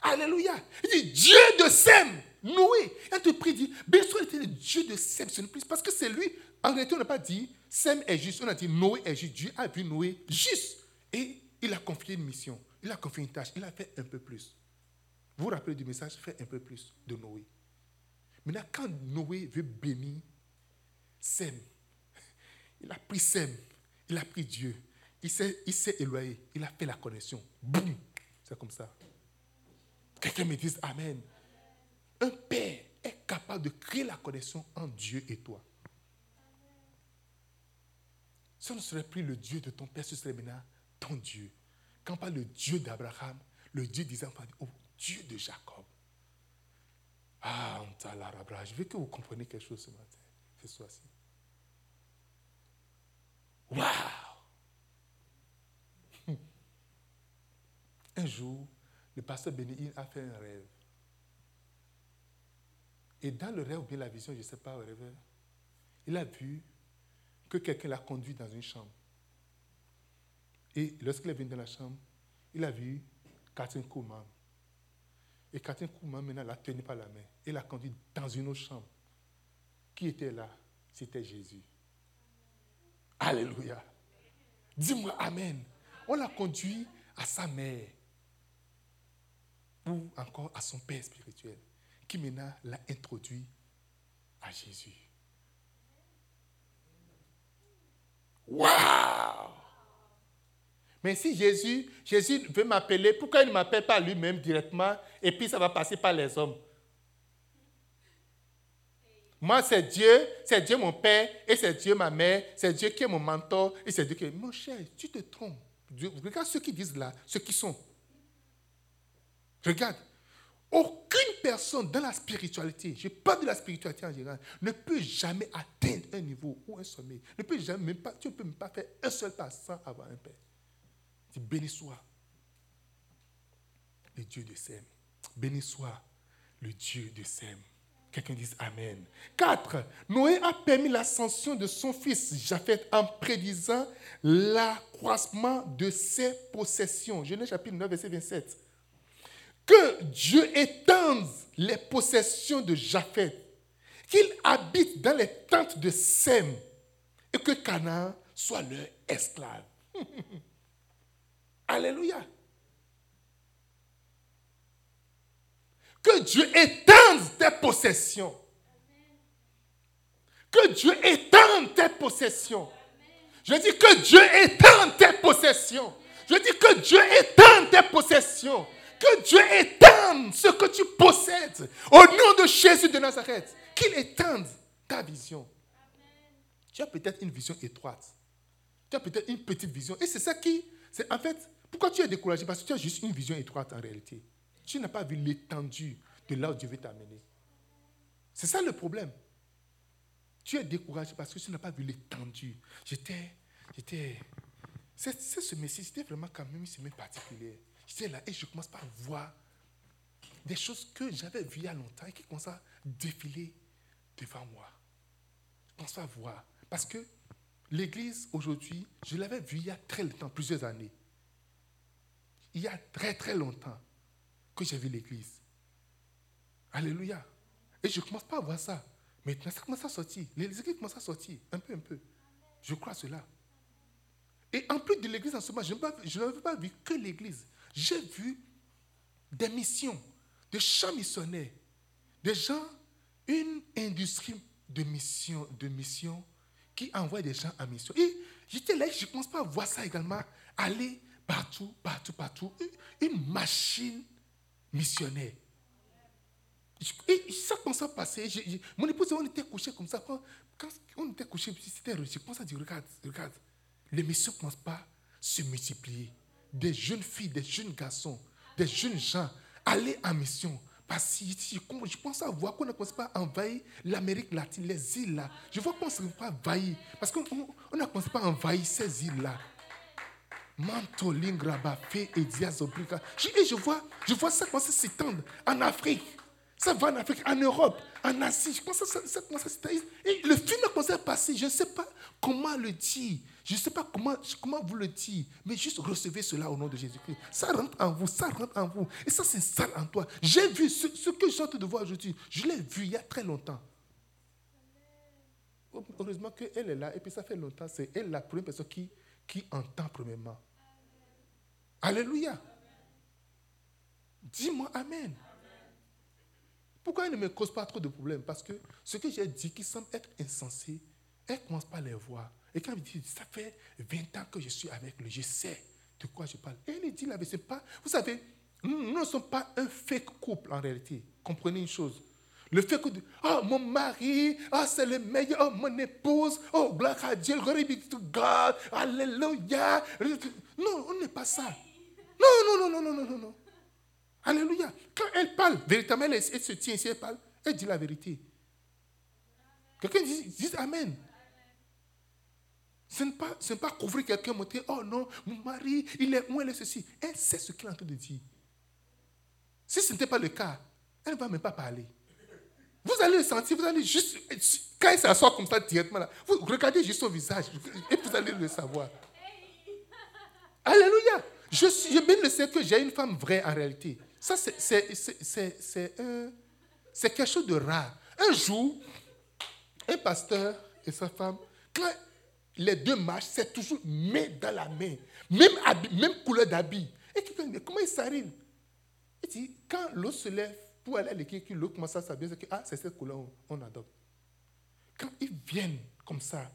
Alléluia. Il dit Dieu de Sem. Noé. Il te prie, dit il était Dieu de Sem. Ce n'est plus parce que c'est lui. En réalité, on n'a pas dit Sem est juste. On a dit Noé est juste. Dieu a vu Noé juste. Et il a confié une mission. Il a confié une tâche. Il a fait un peu plus. Vous vous rappelez du message? Fait un peu plus de Noé. Maintenant, quand Noé veut bénir Sem, il a pris Sem, il a pris Dieu, il s'est, éloigné, il a fait la connexion. Boum! C'est comme ça. Quelqu'un me dise Amen. Un père est capable de créer la connexion entre Dieu et toi. Ce ne serait plus le Dieu de ton père, ce serait maintenant ton Dieu. Quand on parle le Dieu d'Abraham, le Dieu d'Isaac, oh, Dieu de Jacob. Ah, je veux que vous compreniez quelque chose ce matin, ce soir-ci. Waouh! un jour, le pasteur Béni a fait un rêve. Et dans le rêve ou bien la vision, je ne sais pas, le rêve, il a vu que quelqu'un l'a conduit dans une chambre. Et lorsqu'il est venu dans la chambre, il a vu Catherine Kouman. Et Catherine Kouman, maintenant, l'a tenu par la main et l'a conduit dans une autre chambre. Qui était là? C'était Jésus. Alléluia. Dis-moi Amen. On l'a conduit à sa mère ou encore à son père spirituel qui maintenant l'a introduit à Jésus. Waouh! Mais si Jésus, Jésus veut m'appeler, pourquoi il ne m'appelle pas lui-même directement et puis ça va passer par les hommes? Moi, c'est Dieu, c'est Dieu mon père, et c'est Dieu ma mère, c'est Dieu qui est mon mentor, et c'est Dieu qui est... Mon cher, tu te trompes. Regarde ceux qui disent là, ceux qui sont. Regarde. Aucune personne dans la spiritualité, je parle de la spiritualité en général, ne peut jamais atteindre un niveau ou un sommet. Ne peut jamais, même pas, tu ne peux même pas faire un seul pas sans avoir un père. Dis, béni soit le Dieu de Sem. Béni soit le Dieu de Sem. Quelqu'un dise Amen. 4. Noé a permis l'ascension de son fils Japheth en prédisant l'accroissement de ses possessions. Genèse chapitre 9, verset 27. Que Dieu étende les possessions de Japheth, qu'il habite dans les tentes de Sem et que Canaan soit leur esclave. Alléluia. Que Dieu étende tes possessions. Que Dieu étende tes possessions. Je dis que Dieu étende tes possessions. Je dis que Dieu étende tes possessions. Que Dieu étende ce que tu possèdes. Au nom de Jésus de Nazareth. Qu'il étende ta vision. Tu as peut-être une vision étroite. Tu as peut-être une petite vision. Et c'est ça qui. En fait. Pourquoi tu es découragé? Parce que tu as juste une vision étroite en réalité. Tu n'as pas vu l'étendue de là où Dieu veut t'amener. C'est ça le problème. Tu es découragé parce que tu n'as pas vu l'étendue. J'étais. j'étais c'est, ce message, c'était vraiment quand même une semaine particulière. J'étais là et je commence à voir des choses que j'avais vues il y a longtemps et qui commencent à défiler devant moi. Je commence à voir. Parce que l'église aujourd'hui, je l'avais vue il y a très longtemps, plusieurs années. Il y a très très longtemps que j'ai vu l'église. Alléluia. Et je ne commence pas à voir ça. Maintenant, ça commence à sortir. L'église commence à sortir, un peu, un peu. Je crois cela. Et en plus de l'église en ce moment, je n'avais pas vu que l'église. J'ai vu des missions, des champs missionnaires, des gens, une industrie de mission, de mission qui envoie des gens en mission. Et j'étais là, je ne commence pas à voir ça également, aller partout, partout, partout. Une machine missionnaire. Et ça commence à passer. mon épouse, on était couché comme ça. Quand, on était couché, je commence à dire, regarde, regarde. Les missions ne commencent pas à se multiplier. Des jeunes filles, des jeunes garçons, des jeunes gens, aller en mission. Parce que je pense à voir qu'on ne commence pas à envahir l'Amérique latine, les îles là. Je vois qu'on ne commence pas à envahir. Parce qu'on ne commence pas à envahir ces îles là. Et je vois, je vois ça commencer à s'étendre en Afrique. Ça va en Afrique, en Europe, en Asie. Je pense que ça, ça commence à s'étendre. Et le film a commencé à passer. Je ne sais pas comment le dire. Je ne sais pas comment, comment vous le dire. Mais juste recevez cela au nom de Jésus-Christ. Ça rentre en vous, ça rentre en vous. Et ça s'installe en toi. J'ai vu ce, ce que j'ai de voir aujourd'hui. Je l'ai vu il y a très longtemps. Heureusement qu'elle est là. Et puis ça fait longtemps. C'est elle la première personne qui, qui entend premièrement. Alléluia. Dis-moi Amen. Pourquoi elle ne me cause pas trop de problèmes Parce que ce que j'ai dit qui semble être insensé, elle commence pas à les voir. Et quand elle dit, ça fait 20 ans que je suis avec lui, je sais de quoi je parle. Et elle dit la c'est pas, vous savez, nous ne sommes pas un fake couple en réalité. Comprenez une chose. Le fait que, oh mon mari, oh c'est le meilleur, oh mon épouse, oh gloire à Dieu, be to God, alléluia. Non, on n'est pas ça. Non, non, non, non, non, non, non. Alléluia. Quand elle parle, véritablement, elle, se tient ici, elle parle, elle dit la vérité. Quelqu'un dit, Amen. Ce n'est pas, pas couvrir quelqu'un, monter, oh non, mon mari, il est où, elle est ceci. Elle sait ce qu'il est en train de dire. Si ce n'était pas le cas, elle ne va même pas parler. Vous allez le sentir, vous allez juste, quand il s'assoit comme ça directement là, vous regardez juste son visage et vous allez le savoir. Alléluia. Je, je bien le sais que j'ai une femme vraie en réalité. Ça, c'est quelque chose de rare. Un jour, un pasteur et sa femme, quand les deux marchent, c'est toujours main dans la main. Même, même couleur d'habit. Et quelqu'un dit, comment il s'arrive Il dit, quand l'eau se lève pour aller à l'équipe, l'eau commence à s'habiller, c'est que ah, c'est cette couleur qu'on adopte. Quand ils viennent comme ça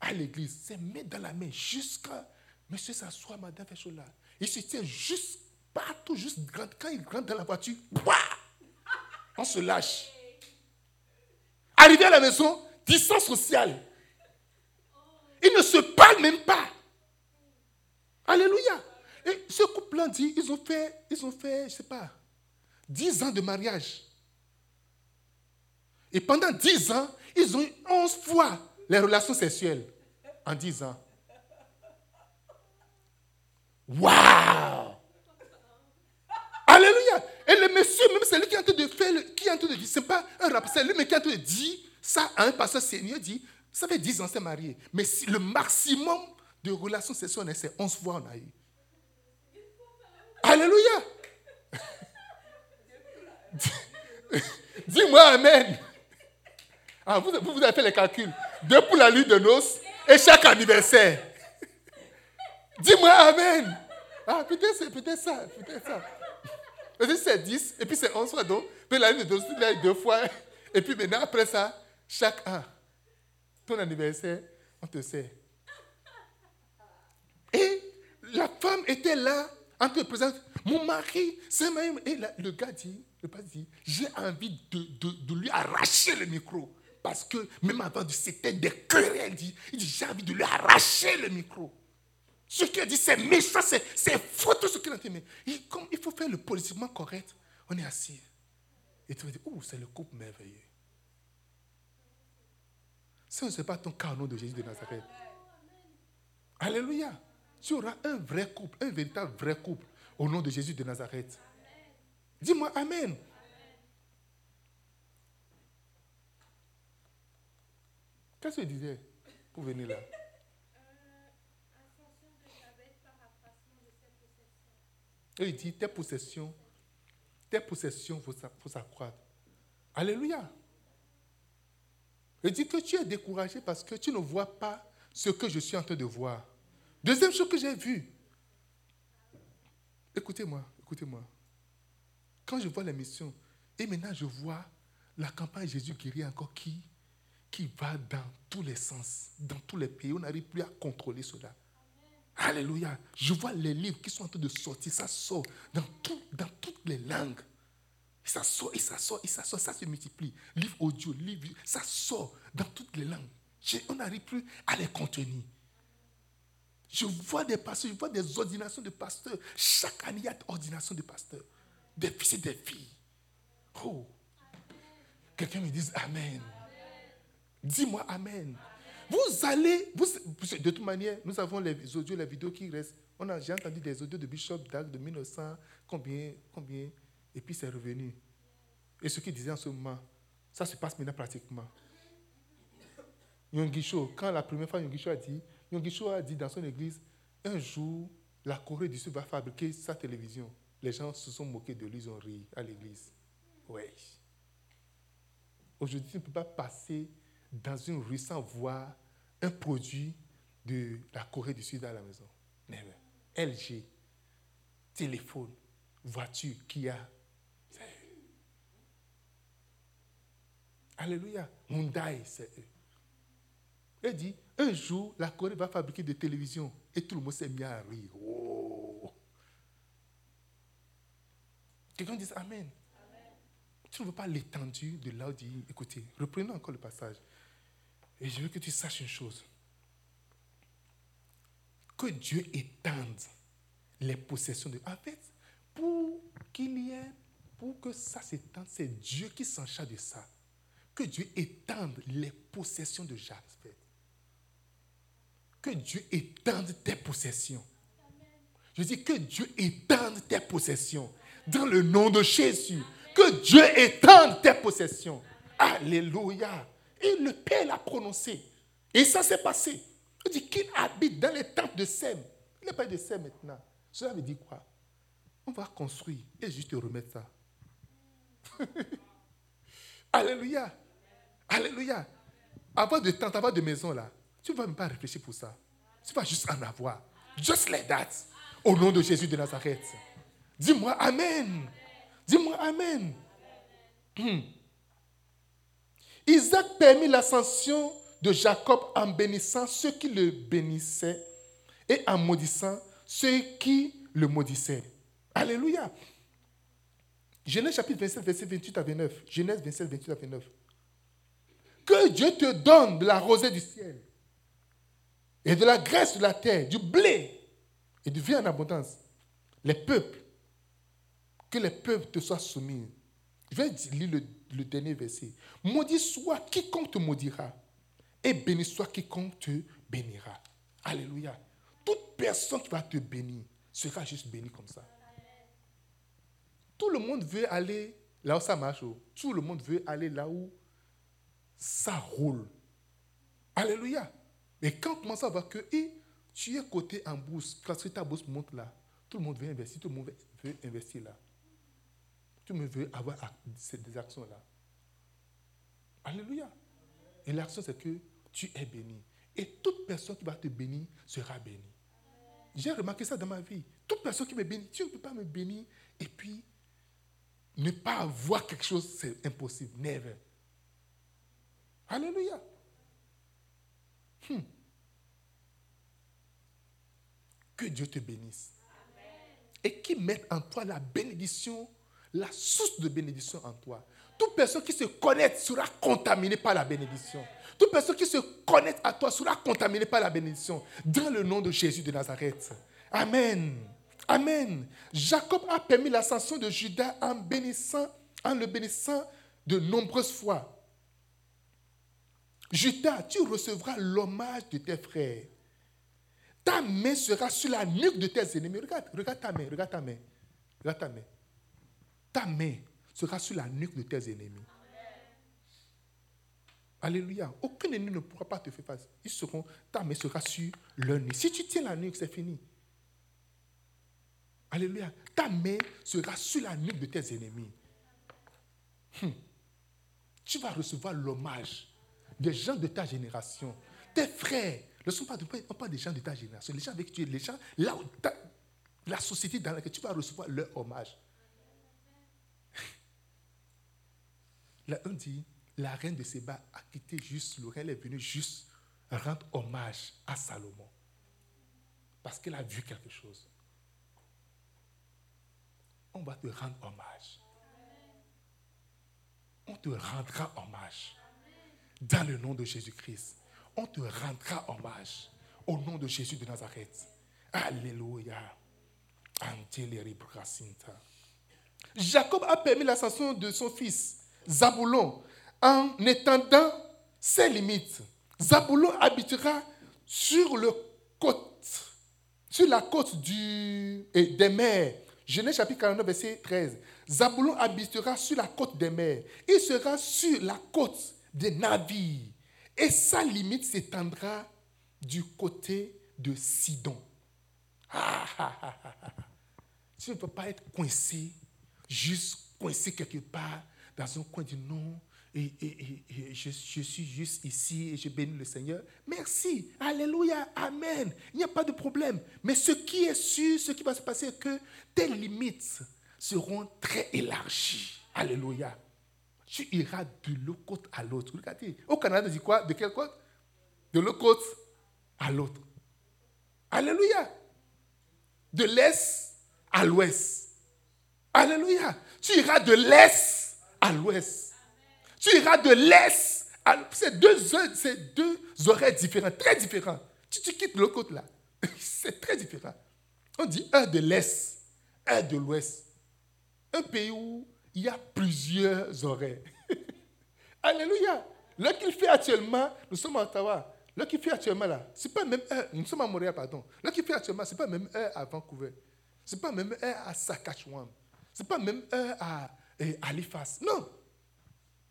à l'église, c'est main dans la main jusqu'à monsieur s'assoit, madame fait chose là. Il se tient juste partout, juste quand il rentre dans la voiture, on se lâche. Arrivé à la maison, distance sociale. Ils ne se parlent même pas. Alléluia. Et ce couple-là dit, ils ont fait, ils ont fait, je ne sais pas, 10 ans de mariage. Et pendant 10 ans, ils ont eu 11 fois les relations sexuelles en 10 ans. Waouh! Alléluia! Et le monsieur, même c'est lui qui est en train de faire, qui est en train de dire, c'est pas un rap, c'est lui qui est en train de dire ça à un pasteur seigneur, dit, ça fait 10 ans c'est marié. Mais si le maximum de relations sexuelles, c'est 11 fois on a eu. Alléluia! Dis-moi Amen. Ah, vous, vous, avez fait les calculs. Deux pour la nuit de noces et chaque anniversaire. Dis-moi Amen. Ah, peut-être c'est peut-être ça, peut-être ça. Peut-être c'est 10, et puis c'est 11 fois donc. Puis la nuit de a deux fois. Et puis maintenant, après ça, chaque an, ton anniversaire, on te sait. Et la femme était là, en te présente. Mon mari, c'est même. Et le gars dit, le pas dit, j'ai envie de, lui arracher le micro. Parce que même avant, c'était des querelles. Il dit j'ai envie de lui arracher le micro. Ce qu'il a dit, c'est méchant, c'est faux tout ce qu'il a dit. Mais il, comme il faut faire le politiquement correct, on est assis. Et tu vas dire, oh, c'est le couple merveilleux. Ce n'est pas ton nom de Jésus de Nazareth. Alléluia. Tu auras un vrai couple, un véritable vrai couple au nom de Jésus de Nazareth. Dis-moi Amen. Qu'est-ce qu'il disait pour venir là? Et il dit, tes possessions, tes possessions, faut s'accroître. Alléluia. Il dit que tu es découragé parce que tu ne vois pas ce que je suis en train de voir. Deuxième chose que j'ai vue. Écoutez-moi, écoutez-moi. Quand je vois l'émission, et maintenant je vois la campagne Jésus guérit encore qui, qui va dans tous les sens, dans tous les pays. On n'arrive plus à contrôler cela. Alléluia. Je vois les livres qui sont en train de sortir. Ça sort dans, dans toutes les langues. ça sort, et ça sort, et ça sort, ça se multiplie. Livre audio, livre, ça sort dans toutes les langues. on n'arrive plus à les contenir. Je vois des pasteurs, je vois des ordinations de pasteurs. Chaque année, il y a des ordinations de pasteurs. Des fils et des filles. Oh. Quelqu'un me dise Amen. Dis-moi Amen. Vous allez, de toute manière, nous avons les audios, les vidéos qui restent. On a, j'ai entendu des audios de Bishop Dag de 1900, combien, combien, et puis c'est revenu. Et ce qu'il disait en ce moment, ça se passe maintenant pratiquement. Yongisho, quand la première fois Yongisho a dit, Yongisho a dit dans son église, un jour, la Corée du Sud va fabriquer sa télévision. Les gens se sont moqués de lui, ils ont ri à l'église. Oui. Aujourd'hui, tu ne peux pas passer dans une rue sans voir un produit de la Corée du Sud à la maison. LG, téléphone, voiture, Kia. Alléluia. Hyundai, c'est eux. Il dit, un jour, la Corée va fabriquer des télévisions. Et tout le monde s'est mis à rire. Oh. Quelqu'un dit Amen. Tu ne veux pas l'étendue de dit, écoutez, reprenons encore le passage. Et je veux que tu saches une chose. Que Dieu étende les possessions de... En fait, pour qu'il y ait, pour que ça s'étende, c'est Dieu qui s'en charge de ça. Que Dieu étende les possessions de Jacques. Que Dieu étende tes possessions. Je dis que Dieu étende tes possessions. Dans le nom de Jésus. Que Dieu étende tes possessions. Alléluia. Et le Père l'a prononcé. Et ça s'est passé. Il dit qu'il habite dans les tentes de Sem. Il n'est pas de Sem maintenant. Cela veut dire quoi? On va construire et juste te remettre ça. Alléluia. Alléluia. Avoir de tentes, avoir de maisons là, tu ne vas même pas réfléchir pour ça. Tu vas juste en avoir. Just like that. Au nom de Jésus de Nazareth. Dis-moi Amen. Dis-moi Amen. Hmm. Isaac permit l'ascension de Jacob en bénissant ceux qui le bénissaient et en maudissant ceux qui le maudissaient. Alléluia. Genèse chapitre 27, verset 28 à 29. Genèse 27, 28 à 29. Que Dieu te donne de la rosée du ciel et de la graisse de la terre, du blé et du vin en abondance. Les peuples, que les peuples te soient soumis. Je vais lire le, le dernier verset. Maudit soit quiconque te maudira et béni soit quiconque te bénira. Alléluia. Toute personne qui va te bénir sera juste bénie comme ça. Tout le monde veut aller là où ça marche. Oh. Tout le monde veut aller là où ça roule. Alléluia. Mais quand on commence à voir que tu es coté en bourse, que ta bourse monte là, tout le monde veut investir, tout le monde veut investir là. Le monde veut avoir des actions là. Alléluia. Et l'action, c'est que tu es béni. Et toute personne qui va te bénir sera bénie. J'ai remarqué ça dans ma vie. Toute personne qui me bénit, tu ne peux pas me bénir et puis ne pas avoir quelque chose, c'est impossible. Never. Alléluia. Hmm. Que Dieu te bénisse. Et qui mette en toi la bénédiction, la source de bénédiction en toi. Toute personne qui se connecte sera contaminée par la bénédiction. Toute personne qui se connecte à toi sera contaminée par la bénédiction. Dans le nom de Jésus de Nazareth. Amen. Amen. Jacob a permis l'ascension de Judas en, bénissant, en le bénissant de nombreuses fois. Judas, tu recevras l'hommage de tes frères. Ta main sera sur la nuque de tes ennemis. Regarde, regarde ta main, regarde ta main. Regarde ta main. Ta main sera sur la nuque de tes ennemis. Alléluia. Aucun ennemi ne pourra pas te faire face. Ils seront, ta main sera sur leur nuque. Si tu tiens la nuque, c'est fini. Alléluia. Ta main sera sur la nuque de tes ennemis. Hum. Tu vas recevoir l'hommage des gens de ta génération. Tes frères ne sont pas, pas des gens de ta génération. Les gens avec qui tu es, les gens, là où la société dans laquelle tu vas recevoir leur hommage. Là, on dit, la reine de Séba a quitté juste, le elle est venue juste rendre hommage à Salomon. Parce qu'elle a vu quelque chose. On va te rendre hommage. On te rendra hommage. Dans le nom de Jésus-Christ. On te rendra hommage. Au nom de Jésus de Nazareth. Alléluia. Jacob a permis l'ascension de son fils, Zaboulon, en étendant ses limites. Zaboulon habitera sur, le côte, sur la côte du, des mers. Genèse chapitre 49, verset 13. Zaboulon habitera sur la côte des mers. Il sera sur la côte des navires. Et sa limite s'étendra du côté de Sidon. tu ne peux pas être coincé, juste coincé quelque part dans un coin du nom et, je, suis juste ici et je bénis le Seigneur. Merci. Alléluia. Amen. Il n'y a pas de problème. Mais ce qui est sûr, ce qui va se passer, c'est que tes limites seront très élargies. Alléluia. Tu iras de l'autre côte à l'autre. Regardez. Au Canada, dit quoi? De quelle côte? De l'autre côte à l'autre. Alléluia. De l'est à l'ouest. Alléluia. Tu iras de l'est à l'ouest. Tu iras de l'est C'est deux, deux oreilles différentes, très différentes. Tu, tu quittes le côté là. C'est très différent. On dit un de l'est, un de l'ouest. Un pays où il y a plusieurs oreilles. Alléluia. Là qu'il fait actuellement, nous sommes à Ottawa. Là qui fait actuellement là, c'est pas même heure, nous sommes à Montréal, pardon. Là qui fait actuellement, c'est pas même heure à Vancouver. C'est pas même heure à Saskatchewan. C'est pas même heure à eh, Halifax. Non.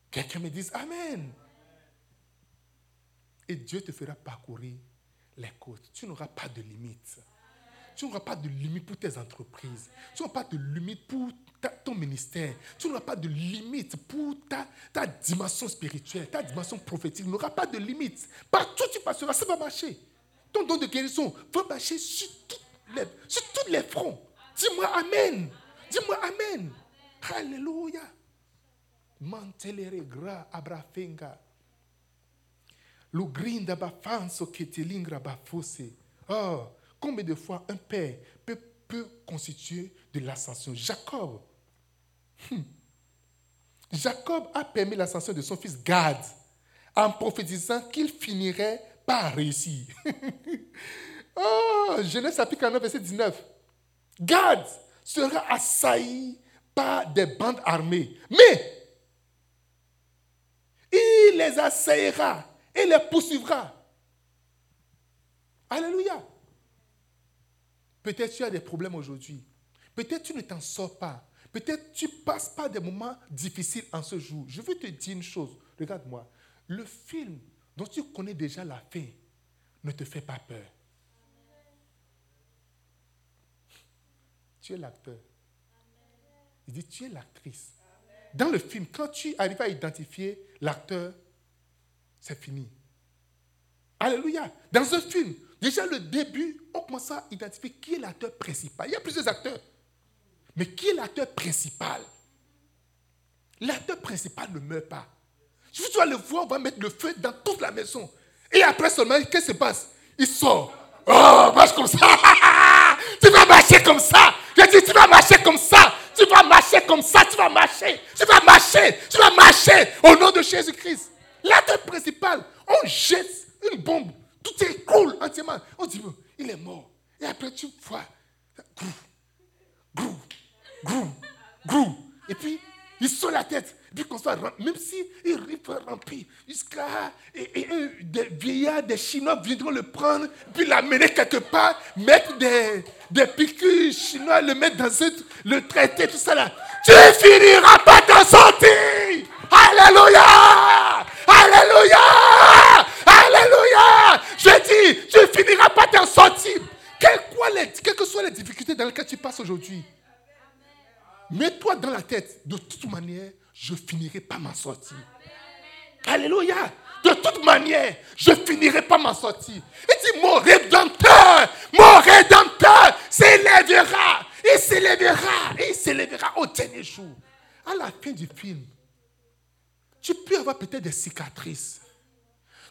Quelqu'un me dise Amen. Et Dieu te fera parcourir les côtes. Tu n'auras pas de limite. Tu n'auras pas de limite pour tes entreprises. Tu n'auras pas de limite pour ton ministère. Tu n'auras pas de limite pour ta, ta dimension spirituelle, ta dimension prophétique. Tu n'auras pas de limite. Partout tu passeras, ça va marcher. Ton don de guérison va marcher sur, les, sur tous les fronts. Dis-moi Amen. Dis-moi Amen. Alléluia. Mantelere gra abrafenga. Lugrinda bafanso ketelingra. Oh, combien de fois un père peut, peut constituer de l'ascension? Jacob. Hmm. Jacob a permis l'ascension de son fils Gad en prophétisant qu'il finirait par réussir. oh, Genèse chapitre 49, verset 19. Gad sera assailli par des bandes armées, mais il les assaillera et les poursuivra. Alléluia. Peut-être tu as des problèmes aujourd'hui. Peut-être tu ne t'en sors pas. Peut-être tu passes pas des moments difficiles en ce jour. Je veux te dire une chose. Regarde-moi. Le film dont tu connais déjà la fin ne te fait pas peur. Tu es l'acteur. Il dit, tu es l'actrice. Dans le film, quand tu arrives à identifier l'acteur, c'est fini. Alléluia. Dans un film, déjà le début, on commence à identifier qui est l'acteur principal. Il y a plusieurs acteurs. Mais qui est l'acteur principal? L'acteur principal ne meurt pas. Si tu vas le voir, on va mettre le feu dans toute la maison. Et après seulement, qu'est-ce qui se passe? Il sort. Oh, marche comme ça. tu vas marcher comme ça. Je dis, tu vas marcher comme ça. Tu vas marcher comme ça. Tu vas marcher. Tu vas marcher. Tu vas marcher au nom de Jésus-Christ. L'acteur principal, on jette une bombe. Tout cool entièrement. On dit, il est mort. Et après, tu vois, grou, grou, grou, Et puis, il sort la tête. Et puis, même si il peut remplir jusqu'à. Des vieillards, des Chinois viendront le prendre, puis l'amener quelque part, mettre des, des piqûres chinois, le mettre dans le traité, tout ça là. Tu finiras pas t'en sortir! Alléluia! Alléluia! Alléluia! Je dis, tu finiras pas t'en sortir. Quelles, que soient les difficultés dans lesquelles tu passes aujourd'hui, mets-toi dans la tête, de toute manière, je finirai pas m'en sortir. Alléluia! De toute manière, je finirai pas m'en sortir. Et dit, mon rédempteur, mon rédempteur s'élèvera. Il s'élèvera. Il s'élèvera au dernier jour. À la fin du film, tu peux avoir peut-être des cicatrices.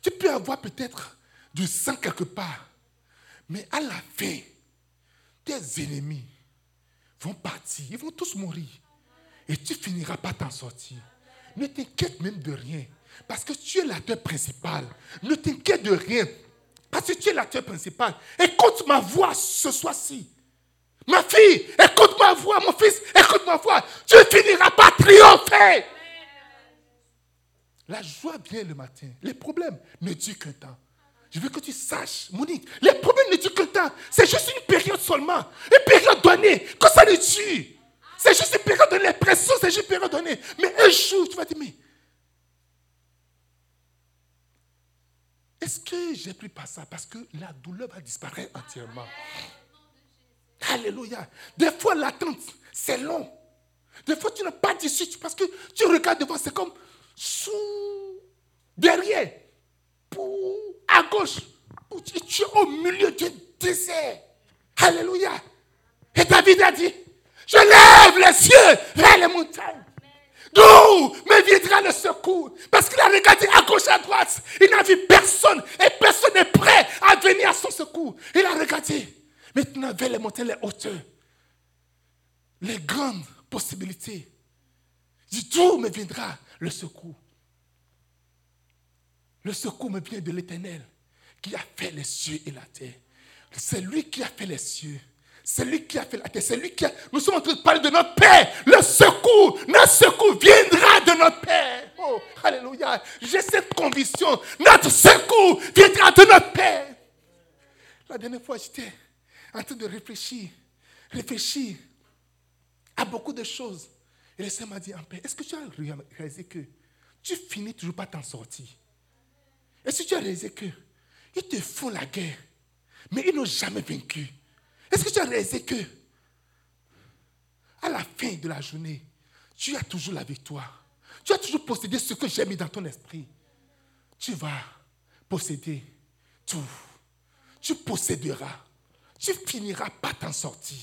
Tu peux avoir peut-être du sang quelque part. Mais à la fin, tes ennemis vont partir. Ils vont tous mourir. Et tu finiras pas t'en sortir. Ne t'inquiète même de rien. Parce que tu es l'acteur principal. Ne t'inquiète de rien. Parce que tu es l'acteur principal. Écoute ma voix ce soir-ci. Ma fille, écoute ma voix. Mon fils, écoute ma voix. Tu finiras pas triompher. La joie vient le matin. Les problèmes ne durent qu'un temps. Je veux que tu saches, Monique, les problèmes ne durent qu'un temps. C'est juste une période seulement. Une période donnée. Que ça ne tue. C'est juste une période de pression, c'est juste une période donnée. Mais un jour, tu vas dire, mais est-ce que j'ai pris pas ça Parce que la douleur va disparaître entièrement? Alléluia. Des fois, l'attente, c'est long. Des fois, tu n'as pas d'issue parce que tu regardes devant, c'est comme sous, derrière, à gauche. tu es au milieu du désert. Alléluia. Et David a dit, je lève les cieux vers les montagnes. D'où me viendra le secours? Parce qu'il a regardé à gauche, à droite. Il n'a vu personne. Et personne n'est prêt à venir à son secours. Il a regardé. Maintenant, vers les montagnes, les hauteurs. Les grandes possibilités. D'où me viendra le secours? Le secours me vient de l'Éternel qui a fait les cieux et la terre. C'est lui qui a fait les cieux. C'est lui qui a fait la terre. C'est lui qui a... Nous sommes en train de parler de notre Père. Le secours, notre secours viendra de notre Père. Oh Alléluia. J'ai cette conviction. Notre secours viendra de notre Père. La dernière fois, j'étais en train de réfléchir, réfléchir à beaucoup de choses. Et le Seigneur m'a dit, en paix, est-ce que tu as réalisé que tu finis toujours pas t'en sortir? Est-ce que tu as réalisé que ils te font la guerre, mais ils n'ont jamais vaincu? Est-ce que tu as réalisé que à la fin de la journée, tu as toujours la victoire? Tu as toujours possédé ce que j'ai mis dans ton esprit. Tu vas posséder tout. Tu posséderas. Tu finiras pas t'en sortir.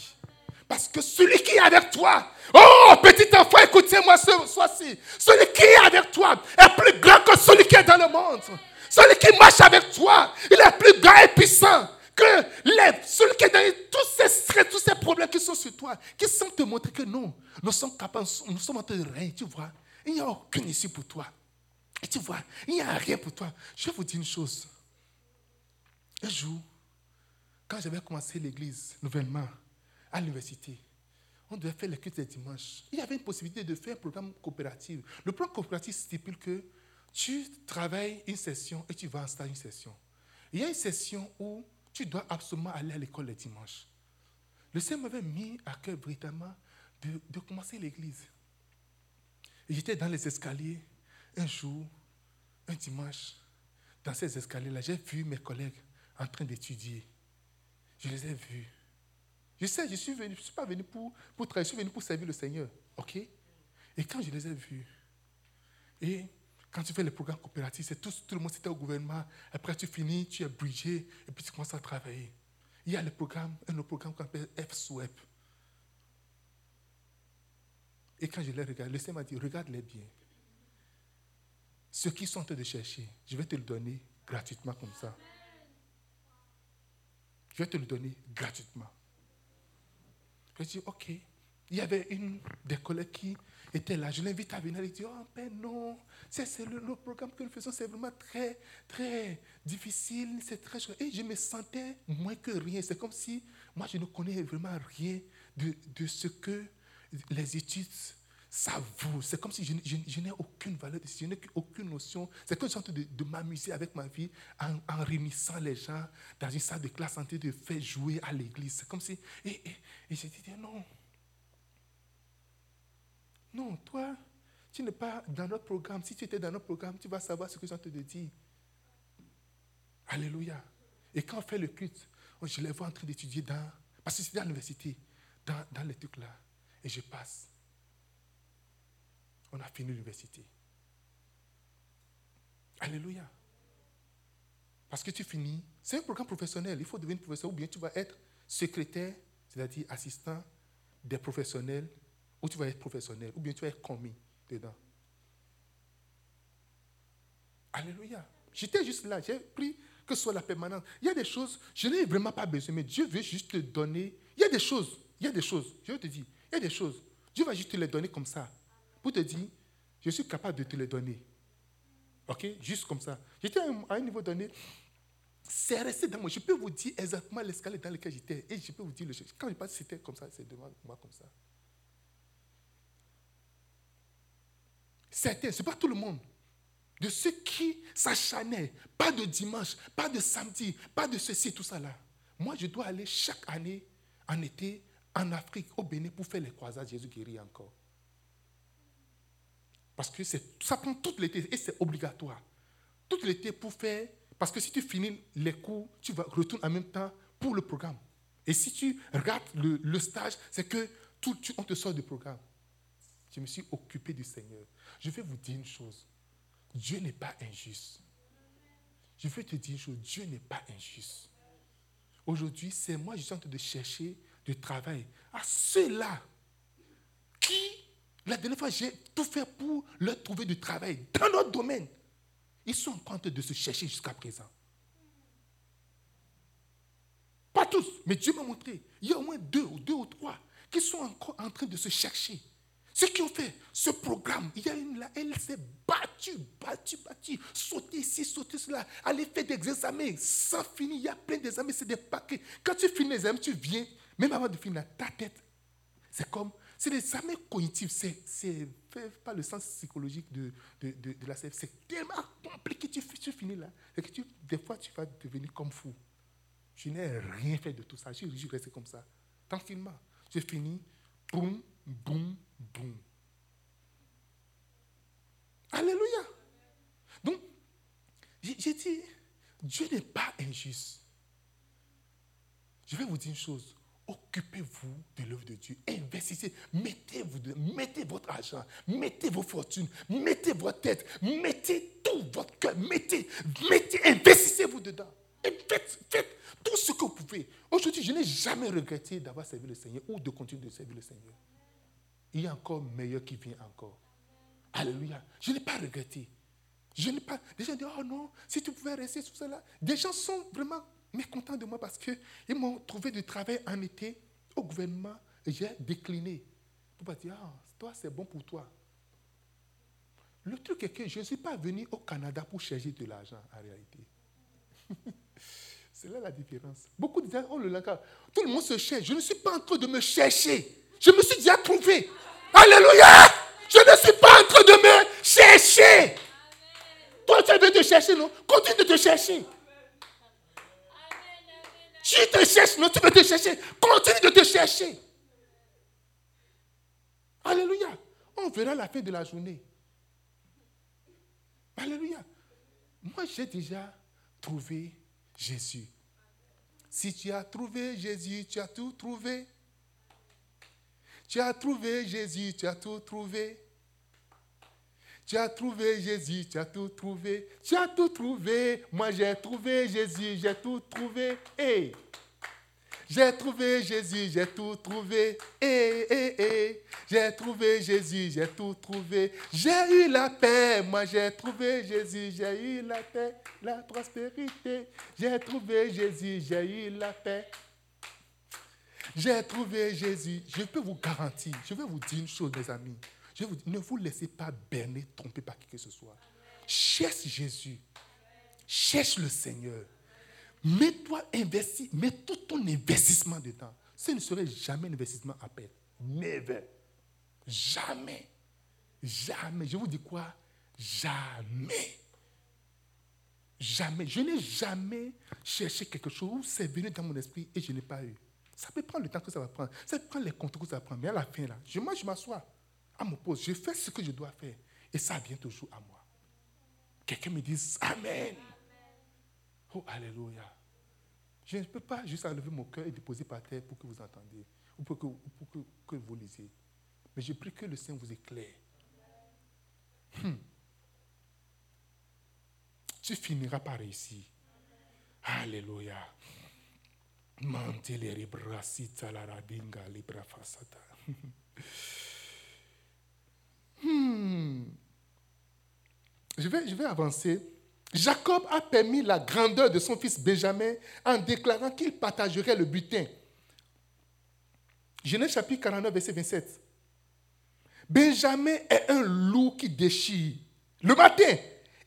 Parce que celui qui est avec toi, oh petit enfant, écoutez-moi ce soir-ci. Celui qui est avec toi est plus grand que celui qui est dans le monde. Celui qui marche avec toi, il est plus grand et puissant que les, celui qui est dans tous ces stress, tous ces problèmes qui sont sur toi, qui semblent te montrer que non, nous sommes capables, nous sommes en train de rien, tu vois. Il n'y a aucune issue pour toi. Et tu vois, il n'y a rien pour toi. Je vais vous dire une chose. Un jour, quand j'avais commencé l'église nouvellement, à l'université, on devait faire les cultes des dimanches. Il y avait une possibilité de faire un programme coopératif. Le programme coopératif stipule que tu travailles une session et tu vas en une session. Il y a une session où tu dois absolument aller à l'école les dimanches. Le Seigneur m'avait mis à cœur véritablement de, de commencer l'église. J'étais dans les escaliers un jour, un dimanche, dans ces escaliers-là, j'ai vu mes collègues en train d'étudier. Je les ai vus. Je sais, je suis venu, je ne suis pas venu pour, pour travailler, je suis venu pour servir le Seigneur. OK? Et quand je les ai vus, et quand tu fais les programmes coopératifs, c'est tout, tout le monde c'était au gouvernement. Après, tu finis, tu es brigé, et puis tu commences à travailler. Il y a le programme, un autre programme qu'on appelle F-SWEP. Et quand je les regarde, le Seigneur m'a dit, regarde-les bien. Ceux qui sont en train de chercher, je vais te le donner gratuitement comme ça. Je vais te le donner gratuitement. Je dis, OK. Il y avait une des collègues qui Je l'invite à venir. Il dit, oh, ben non, c'est le, programme que nous faisons, c'est vraiment très, très difficile. C'est très Et je me sentais moins que rien. C'est comme si moi, je ne connais vraiment rien de, de ce que les études ça vaut. C'est comme si je, je, je n'ai aucune valeur, je n'ai aucune notion. C'est comme si de, de m'amuser avec ma vie en, en, réunissant les gens dans une salle de classe en train de faire jouer à l'église. C'est comme si. Et, et, et j'ai dit non. Non, toi, tu n'es pas dans notre programme. Si tu étais dans notre programme, tu vas savoir ce que j'ai te dire. Alléluia. Et quand on fait le culte, je les vois en train d'étudier dans. Parce que c'était à l'université, dans, dans les trucs là. Et je passe on a fini l'université. Alléluia. Parce que tu finis, c'est un programme professionnel, il faut devenir professeur, ou bien tu vas être secrétaire, c'est-à-dire assistant des professionnels, ou tu vas être professionnel, ou bien tu vas être commis dedans. Alléluia. J'étais juste là, j'ai pris que ce soit la permanence. Il y a des choses, je n'ai vraiment pas besoin, mais Dieu veut juste te donner. Il y a des choses, il y a des choses, je te dis, il y a des choses. Dieu va juste te les donner comme ça pour te dire, je suis capable de te les donner. OK? Juste comme ça. J'étais à un niveau donné, c'est resté dans moi. Je peux vous dire exactement l'escalier dans lequel j'étais. Et je peux vous dire, le, quand je passe, c'était comme ça, c'est devant moi comme ça. Certains, ce n'est pas tout le monde. De ceux qui s'achanaient, pas de dimanche, pas de samedi, pas de ceci, tout ça là. Moi, je dois aller chaque année, en été, en Afrique, au Bénin, pour faire les croisades. Jésus guérit encore. Parce que ça prend tout l'été et c'est obligatoire. Tout l'été pour faire. Parce que si tu finis les cours, tu vas retourner en même temps pour le programme. Et si tu regardes le, stage, c'est que tout, te sort du programme. Je me suis occupé du Seigneur. Je vais vous dire une chose. Dieu n'est pas injuste. Je veux te dire une chose. Dieu n'est pas injuste. Aujourd'hui, c'est moi, je suis en train de chercher du travail à ceux-là qui la dernière fois, j'ai tout fait pour leur trouver du travail dans notre domaine. Ils sont en train de se chercher jusqu'à présent. Pas tous, mais Dieu m'a montré. Il y a au moins deux ou deux ou trois qui sont encore en train de se chercher. Ceux qui ont fait ce programme, il y a une là, elle s'est battue, battue, battue, sauter ici, sauter cela, aller faire des examens, sans finir, il y a plein d'examens, c'est des paquets. Quand tu finis les examens, tu viens, même avant de finir, ta tête, c'est comme C'est des examens cognitifs. C'est pas le sens psychologique de, de, de, la CF. C'est tellement compliqué. Tu, tu finis là. Et que tu, des fois, tu vas devenir comme fou. Je n'ai rien fait de tout ça. Je suis resté comme ça. Tranquillement. J'ai fini. Boum, boum, boum. Alléluia. Donc, j'ai dit, Dieu n'est pas injuste. Je vais vous dire une chose. Occupez-vous de l'œuvre de Dieu. Investissez. Mettez-vous mettez votre argent. Mettez vos fortunes. Mettez votre tête. Mettez tout votre cœur. Mettez, mettez, investissez-vous dedans. Et faites, faites tout ce que vous pouvez. Aujourd'hui, je n'ai jamais regretté d'avoir servi le Seigneur ou de continuer de servir le Seigneur. Il y a encore meilleur qui vient encore. Alléluia. Je n'ai pas regretté. Je n'ai pas. Des gens disent, oh non, si tu pouvais rester sous cela. Des gens sont vraiment mécontents de moi parce qu'ils m'ont trouvé du travail en été au gouvernement et j'ai décliné. Pour pas dire, ah, toi, c'est bon pour toi. Le truc est que je ne suis pas venu au Canada pour chercher de l'argent en réalité. c'est là la différence. Beaucoup de gens, oh le langage, tout le monde se cherche. Je ne suis pas en train de me chercher. Je me suis déjà trouvé. Alléluia! Je ne suis pas en train de me chercher. Toi, tu veux te chercher, non? Continue de te chercher. Tu te cherches, non? Tu veux te chercher. Continue de te chercher. Alléluia. On verra la fin de la journée. Alléluia. Moi, j'ai déjà trouvé Jésus. Si tu as trouvé Jésus, tu as tout trouvé. Tu as trouvé Jésus, tu as tout trouvé. Tu as trouvé Jésus, tu as tout trouvé. Tu as tout trouvé. Moi, j'ai trouvé Jésus, j'ai tout trouvé. Hey. J'ai trouvé Jésus, j'ai tout trouvé. Eh, eh, eh. J'ai trouvé Jésus, j'ai tout trouvé. J'ai eu la paix, moi j'ai trouvé Jésus, j'ai eu la paix, la prospérité. J'ai trouvé Jésus, j'ai eu la paix. J'ai trouvé Jésus. Je peux vous garantir, je vais vous dire une chose, mes amis. Je vous ne vous laissez pas berner, tromper par qui que ce soit. Cherche Jésus. Cherche le Seigneur. Mets-toi investi, mets tout ton investissement dedans. Ce ne serait jamais un investissement à perdre. Never. Jamais. Jamais. Je vous dis quoi? Jamais. Jamais. Je n'ai jamais cherché quelque chose c'est venu dans mon esprit et je n'ai pas eu. Ça peut prendre le temps que ça va prendre. Ça peut prendre les contours que ça va prendre. Mais à la fin, là, je, moi, je m'assois à mon poste. Je fais ce que je dois faire. Et ça vient toujours à moi. Quelqu'un me dit Amen. Oh, Alléluia. Je ne peux pas juste enlever mon cœur et déposer par terre pour que vous entendiez ou pour que, pour que, que vous lisiez. Mais je prie que le Seigneur vous éclaire. Hmm. Tu finiras par réussir. Alléluia. Hmm. Je, vais, je vais avancer. Jacob a permis la grandeur de son fils Benjamin en déclarant qu'il partagerait le butin. Genèse chapitre 49, verset 27. Benjamin est un loup qui déchire. Le matin,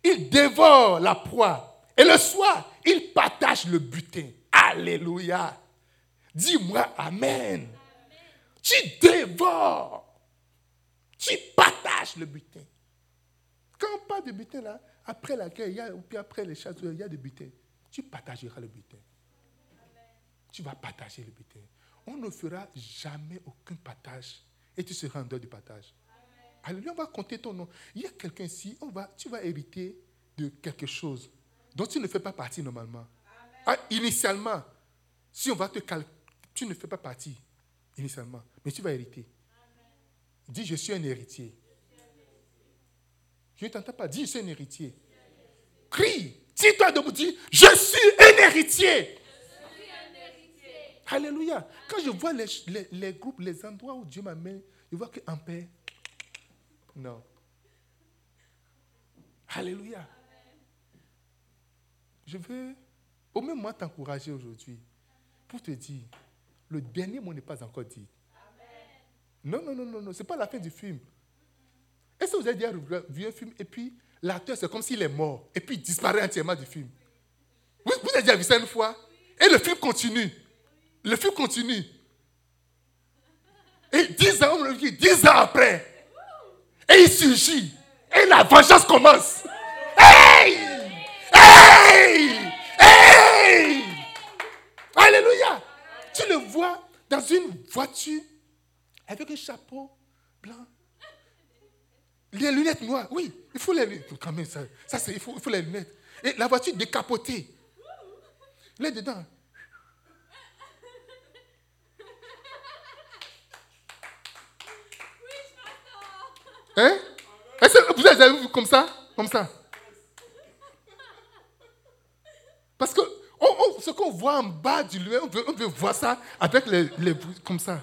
il dévore la proie. Et le soir, il partage le butin. Alléluia. Dis-moi Amen. Tu dévores. Tu partages le butin. Quand on parle de butin, là, après la guerre, ou puis après les chasseurs, il y a des butins. Tu partageras le butin. Tu vas partager le butin. On ne fera jamais aucun partage et tu seras en dehors du partage. Alléluia, on va compter ton nom. Il y a quelqu'un ici, tu vas hériter de quelque chose dont tu ne fais pas partie normalement. Ah, initialement, si on va te calculer, tu ne fais pas partie initialement, mais tu vas hériter. Dis, je suis un héritier. Je ne t'entends pas. Dis, je suis un héritier. Crie. Dis-toi debout. Dis, je suis un héritier. Alléluia. Quand je vois les, les, groupes, les endroits où Dieu m'amène, je vois qu'en paix, non. Alléluia. Je veux au même moi t'encourager aujourd'hui pour te dire, le dernier mot n'est pas encore dit. Non, non, non, non, non, ce n'est pas la fin du film. Est-ce que vous avez déjà vu un film et puis l'acteur, c'est comme s'il est mort et puis il disparaît entièrement du film? Vous, vous avez déjà vu ça une fois? Et le film continue. Le film continue. Et dix ans, on dit, dix ans après, et il surgit. Et la vengeance commence. Hey! Hey! Alléluia! Tu le vois dans une voiture avec un chapeau blanc. Les lunettes noires, oui, il faut les lunettes. Même, ça, ça c'est, il, faut, il faut les lunettes. Et la voiture décapotée. Là dedans. Hein? Est-ce que vous avez vu comme ça? Comme ça? Parce que ce qu'on voit en bas du lieu, on veut, on voir ça avec les, les comme ça.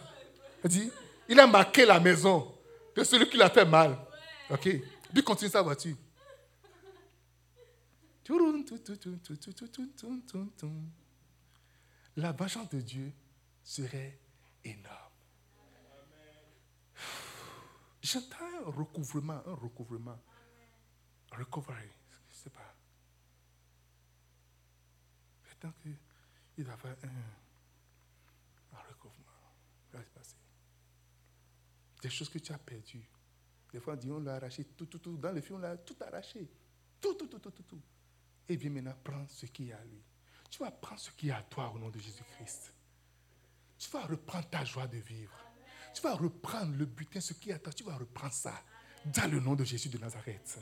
Il a marqué la maison de celui qui l'a fait mal. Ok? Puis continue sa voiture. La vengeance de Dieu serait énorme. J'entends un recouvrement, un recouvrement. Recovery, je ne sais pas. J'attends qu'il va faire un, un recouvrement. va se passer? Des choses que tu as perdues. Des fois, on dit on l'a arraché, tout, tout, tout. Dans le film, on l'a tout arraché. Tout, tout, tout, tout, tout, tout. Et viens maintenant prendre ce qui est à lui. Tu vas prendre ce qui est à toi au nom de Jésus-Christ. Tu vas reprendre ta joie de vivre. Tu vas reprendre le butin, ce qui est à toi. Tu vas reprendre ça dans le nom de Jésus de Nazareth.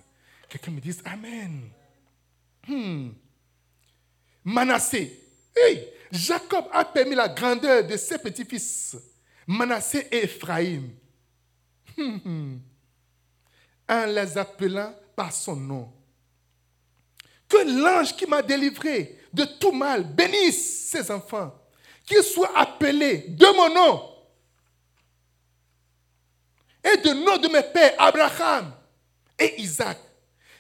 Quelqu'un me dise Amen. Hmm. Manassé. Jacob a permis la grandeur de ses petits-fils, Manassé et Ephraïm, hmm, hmm. en les appelant par son nom. Que l'ange qui m'a délivré de tout mal bénisse ses enfants, qu'ils soient appelés de mon nom et de nom de mes pères, Abraham et Isaac,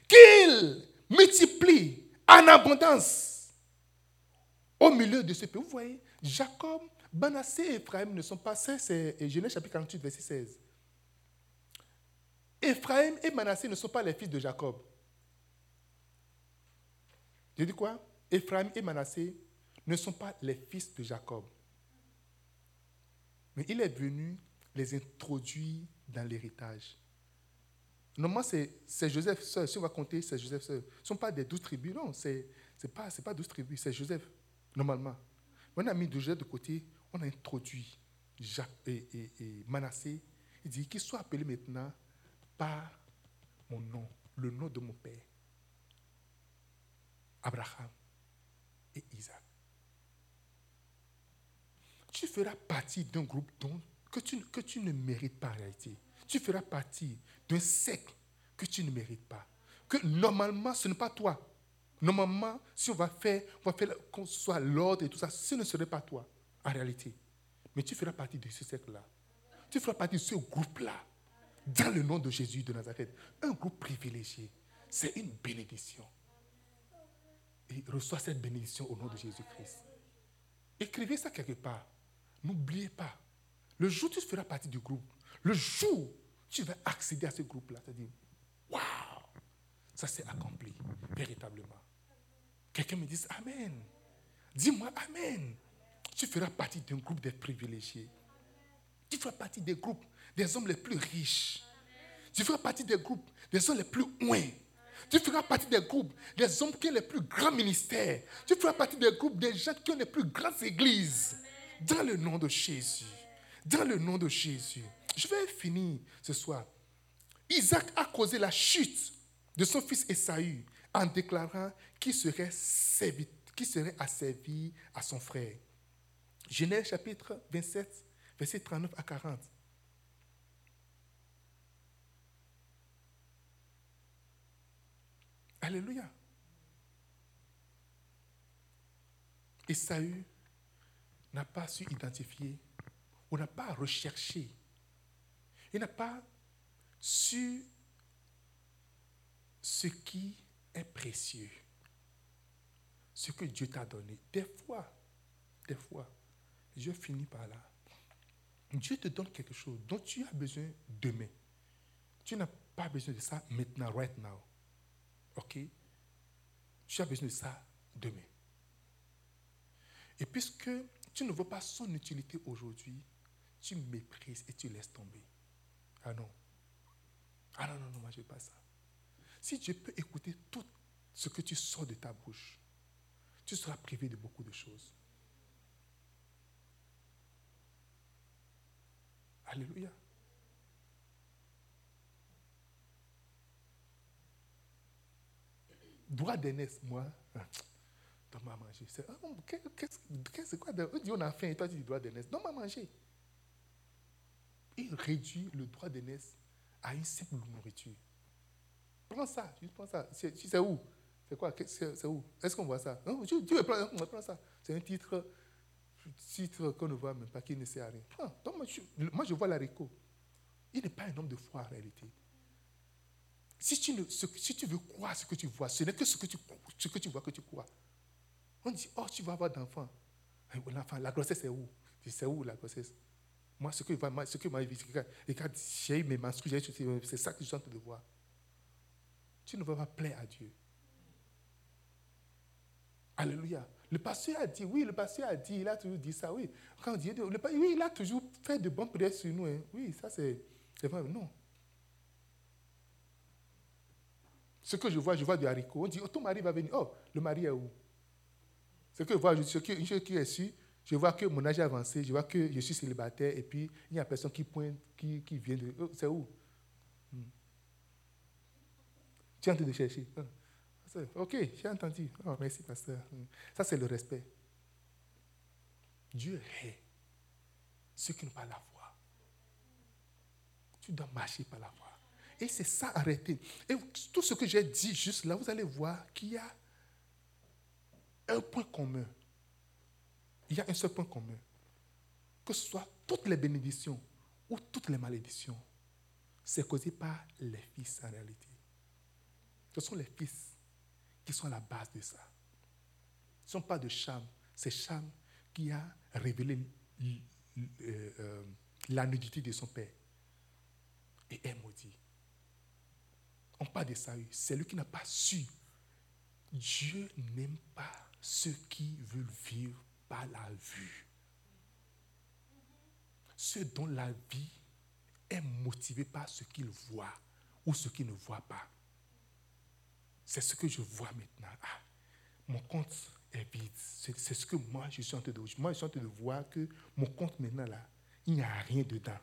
qu'ils multiplient en abondance au milieu de ce pays. Vous voyez, Jacob, Banassé et Ephraim ne sont pas, c'est Genèse chapitre 48, verset 16. Ephraim et Manassé ne sont pas les fils de Jacob. Je dis quoi? Ephraim et Manassé ne sont pas les fils de Jacob. Mais il est venu les introduire dans l'héritage. Normalement, c'est Joseph seul. Si on va compter, c'est Joseph seul. Ce ne sont pas des douze tribus, non. Ce n'est pas, pas douze tribus, c'est Joseph, normalement. On a mis Joseph de côté, on a introduit Jacques et, Manassé. Il dit qu'il soit appelé maintenant par mon nom, le nom de mon père. Abraham et Isaac. Tu feras partie d'un groupe que, tu, que tu ne mérites pas en réalité. Tu feras partie d'un secte que tu ne mérites pas. Que normalement, ce n'est pas toi. Normalement, si on va faire, on va faire qu'on soit l'ordre et tout ça, ce ne serait pas toi, en réalité. Mais tu feras partie de ce secte-là. Tu feras partie de ce groupe-là, dans le nom de Jésus de Nazareth. Un groupe privilégié. C'est une bénédiction et reçois cette bénédiction au nom de Jésus-Christ. Écrivez ça quelque part. N'oubliez pas. Le jour où tu feras partie du groupe, le jour où tu vas accéder à ce groupe-là, tu vas dire Waouh, ça s'est accompli véritablement. Quelqu'un me dit Amen. Dis-moi Amen. Tu feras partie d'un groupe des privilégiés. Tu feras partie des groupes des hommes les plus riches. Tu feras partie des groupes des hommes les plus loin. Tu feras partie des groupes des hommes qui ont les plus grands ministères. Tu feras partie des groupes des gens qui ont les plus grandes églises. Dans le nom de Jésus. Dans le nom de Jésus. Je vais finir ce soir. Isaac a causé la chute de son fils Esaü en déclarant qu'il serait, serait asservi à son frère. Genèse chapitre 27, verset 39 à 40. Alléluia. Esaü n'a pas su identifier, ou n'a pas recherché, il n'a pas su ce qui est précieux, ce que Dieu t'a donné. Des fois, des fois, je finis par là. Dieu te donne quelque chose dont tu as besoin demain. Tu n'as pas besoin de ça maintenant, right now. OK? Tu as besoin de ça demain. Et puisque tu ne vois pas son utilité aujourd'hui, tu méprises et tu laisses tomber. Ah non. Ah non, non, non, moi je ne veux pas ça. Si Dieu peut écouter tout ce que tu sors de ta bouche, tu seras privé de beaucoup de choses. Alléluia. Droit d'aînesse, moi, donne-moi à manger. C'est oh, quoi On dit on a faim et toi tu dis droit d'aînesse. Donne-moi à manger. Il réduit le droit d'aînesse à une simple nourriture. Prends ça, juste prends ça. C'est où? C'est quoi? C'est où? Est-ce qu'on voit ça? Tu, veux prendre, ça. C'est un titre, titre qu'on ne voit même pas, qui ne sert à rien. donc moi, je, je vois l'haricot. Il n'est pas un homme de foi en réalité. Si tu, veux croire ce que tu vois, ce n'est que ce que tu, vois que tu crois. On dit, oh, tu vas avoir d'enfants. L'enfant, la grossesse est où? C'est où la grossesse? Moi, ce que, ce que m'a vu, quand j'ai mes menstrues, c'est ça que je suis en train de voir. Tu ne vas pas plaire à Dieu. Alléluia. Le pasteur a dit, oui, le pasteur a dit, il a toujours dit ça, oui. Quand Dieu le, oui, il a toujours fait de bonnes prières sur nous. Hein. Oui, ça c'est vrai. Non. Ce que je vois, je vois du haricot. On dit, oh, ton mari va venir. Oh, le mari est où? Ce que je vois, ce une chose qui est sûre, je vois que mon âge est avancé, je vois que je suis célibataire et puis il n'y a personne qui pointe, qui, qui vient de. Oh, c'est où hmm. Tu es en train de chercher. Ah. Ok, j'ai entendu. Oh, merci, pasteur. Hmm. Ça, c'est le respect. Dieu est ceux qui n'ont pas la foi. Tu dois marcher par la foi. Et c'est ça, arrêter. Et tout ce que j'ai dit juste là, vous allez voir qu'il y a un point commun. Il y a un seul point commun. Que ce soit toutes les bénédictions ou toutes les malédictions, c'est causé par les fils en réalité. Ce sont les fils qui sont à la base de ça. Ce ne sont pas de Cham. C'est Cham qui a révélé euh, euh, la nudité de son père et est maudit. On parle de Saül. C'est lui qui n'a pas su. Dieu n'aime pas ceux qui veulent vivre par la vue. Ceux dont la vie est motivée par ce qu'ils voient ou ce qu'ils ne voient pas. C'est ce que je vois maintenant. Ah, mon compte est vide. C'est ce que moi, je suis en train de Moi, je suis en train de voir que mon compte maintenant, là, il n'y a rien dedans.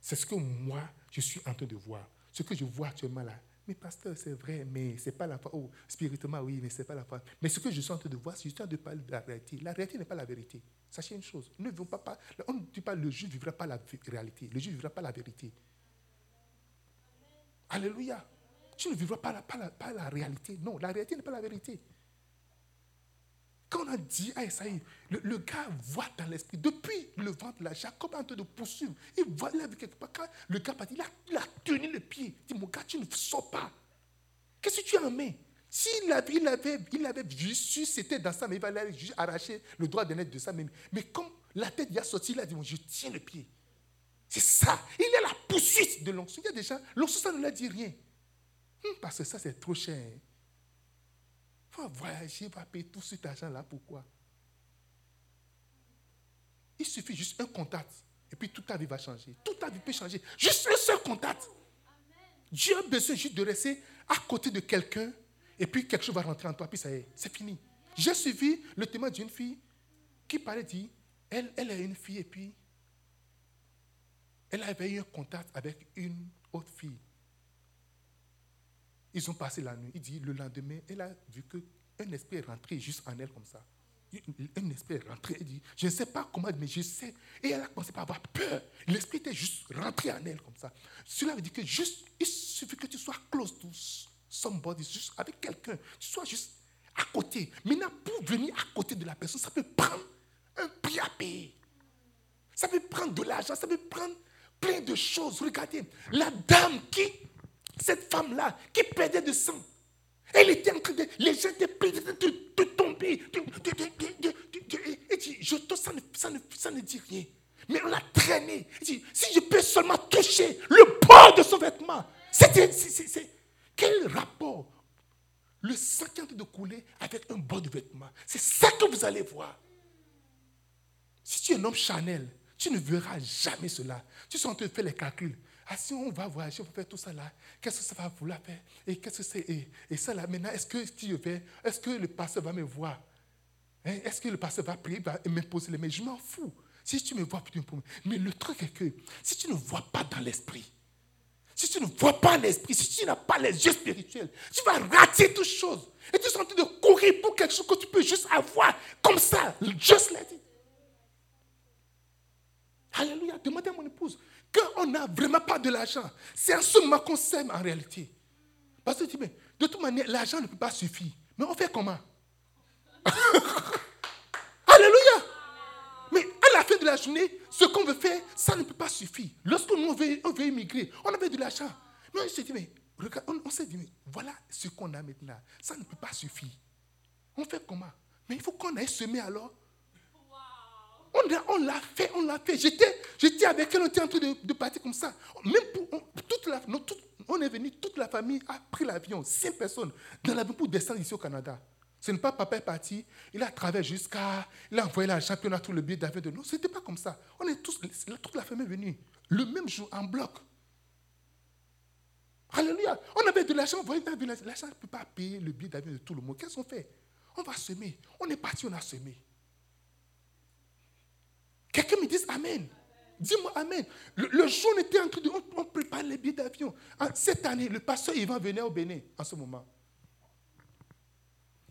C'est ce que moi, je suis en train de voir. Ce que je vois actuellement là, mais pasteur, c'est vrai, mais ce n'est pas la foi. Oh, spirituellement, oui, mais ce n'est pas la foi. Mais ce que je suis en train de voir, c'est juste de parler de la réalité. La réalité n'est pas la vérité. Sachez une chose. Ne pas, pas, on ne dit pas le juge ne vivra pas la réalité. Le juge ne vivra pas la vérité. Alléluia. Tu ne vivras pas la, pas, la, pas la réalité. Non, la réalité n'est pas la vérité. Quand on a dit à Esaïe, le, gars voit dans l'esprit, depuis le ventre là, Jacob est en train de poursuivre. Il voit là quelque part. Quand le gars il a, il a tenu le pied. Il dit Mon gars, tu ne sors pas. Qu'est-ce que tu as en main S'il avait, il avait, il avait vu, c'était dans ça, mais il va aller juste arracher le droit de naître de ça même. Mais comme la tête y a sorti, il a dit Je tiens le pied. C'est ça. Il est la poursuite de l'onction. Il y a gens, l'onction, ça ne leur dit rien. Hum, parce que ça, c'est trop cher va voyager, va payer tout cet argent-là. Pourquoi? Il suffit juste un contact. Et puis toute ta vie va changer. Toute ta vie peut changer. Juste un seul contact. Dieu a besoin juste de rester à côté de quelqu'un. Et puis quelque chose va rentrer en toi. Puis ça y est, c'est fini. J'ai suivi le témoin d'une fille qui parlait, dit, elle, elle est une fille et puis elle avait eu un contact avec une autre fille. Ils ont passé la nuit. Il dit, le lendemain, elle a vu qu'un esprit est rentré juste en elle comme ça. Un esprit est rentré. Elle dit, je ne sais pas comment, mais je sais. Et elle a commencé à avoir peur. L'esprit était juste rentré en elle comme ça. Cela veut dire que juste, il suffit que tu sois close to somebody, juste avec quelqu'un. Tu sois juste à côté. Maintenant, pour venir à côté de la personne, ça peut prendre un prix à payer. Ça peut prendre de l'argent, ça peut prendre plein de choses. Regardez, la dame qui cette femme-là qui perdait de sang. Elle était en train de. Les gens étaient de, tomber. et dit, je ça, ne, ça, ne, ça ne dit rien. Mais on l'a traîné. si je peux seulement toucher le bord de son vêtement. Quel rapport? Le sang qui est en train de couler avec un bord de vêtement. C'est ça que vous allez voir. Si tu es un homme Chanel, tu ne verras jamais cela. Tu seras en train de faire les calculs. Ah, si on va voyager, on va faire tout ça là, qu'est-ce que ça va vouloir faire? Et qu'est-ce que c'est? Et, ça là, maintenant, est-ce que si je vais, est-ce que le pasteur va me voir? Hein? Est-ce que le pasteur va prier, va m'imposer les mains? Je m'en fous. Si tu me vois, mais le truc est que si tu ne vois pas dans l'esprit, si tu ne vois pas l'esprit, si tu n'as pas les yeux spirituels, tu vas rater toutes choses. Et tu es en train de courir pour quelque chose que tu peux juste avoir comme ça. Just let it. Alléluia. Demandez à mon épouse. On n'a vraiment pas de l'argent, c'est en ce moment qu'on s'aime en réalité. Parce que tu dis, mais de toute manière, l'argent ne peut pas suffire. Mais on fait comment? Alléluia. Mais à la fin de la journée, ce qu'on veut faire, ça ne peut pas suffire. Lorsque nous, on veut, on veut immigrer, on avait de l'argent. Mais on s'est dit, mais regarde, on, s'est dit, mais voilà ce qu'on a maintenant. Ça ne peut pas suffire. On fait comment? Mais il faut qu'on aille semer alors. On, l'a fait, on l'a fait. J'étais, j'étais avec elle, on était en train de, partir comme ça. Même pour, on, toute la, on est venu, toute la famille a pris l'avion, cinq personnes, dans l'avion pour descendre ici au Canada. Ce n'est pas papa est parti, il a traversé jusqu'à, il a envoyé l'argent, puis on a tout le billet d'avion de nous. Ce n'était pas comme ça. On est tous, toute la famille est venue, le même jour, en bloc. Alléluia. On avait de l'argent, voyez, l'argent ne peut pas payer le billet d'avion de tout le monde. Qu'est-ce qu'on fait? On va semer. On est parti, on a semé. Quelqu'un me dit Amen. Dis-moi Amen. Le, jour, on était en train de. On, prépare les billets d'avion. Cette année, le pasteur Ivan venir au Bénin en ce moment.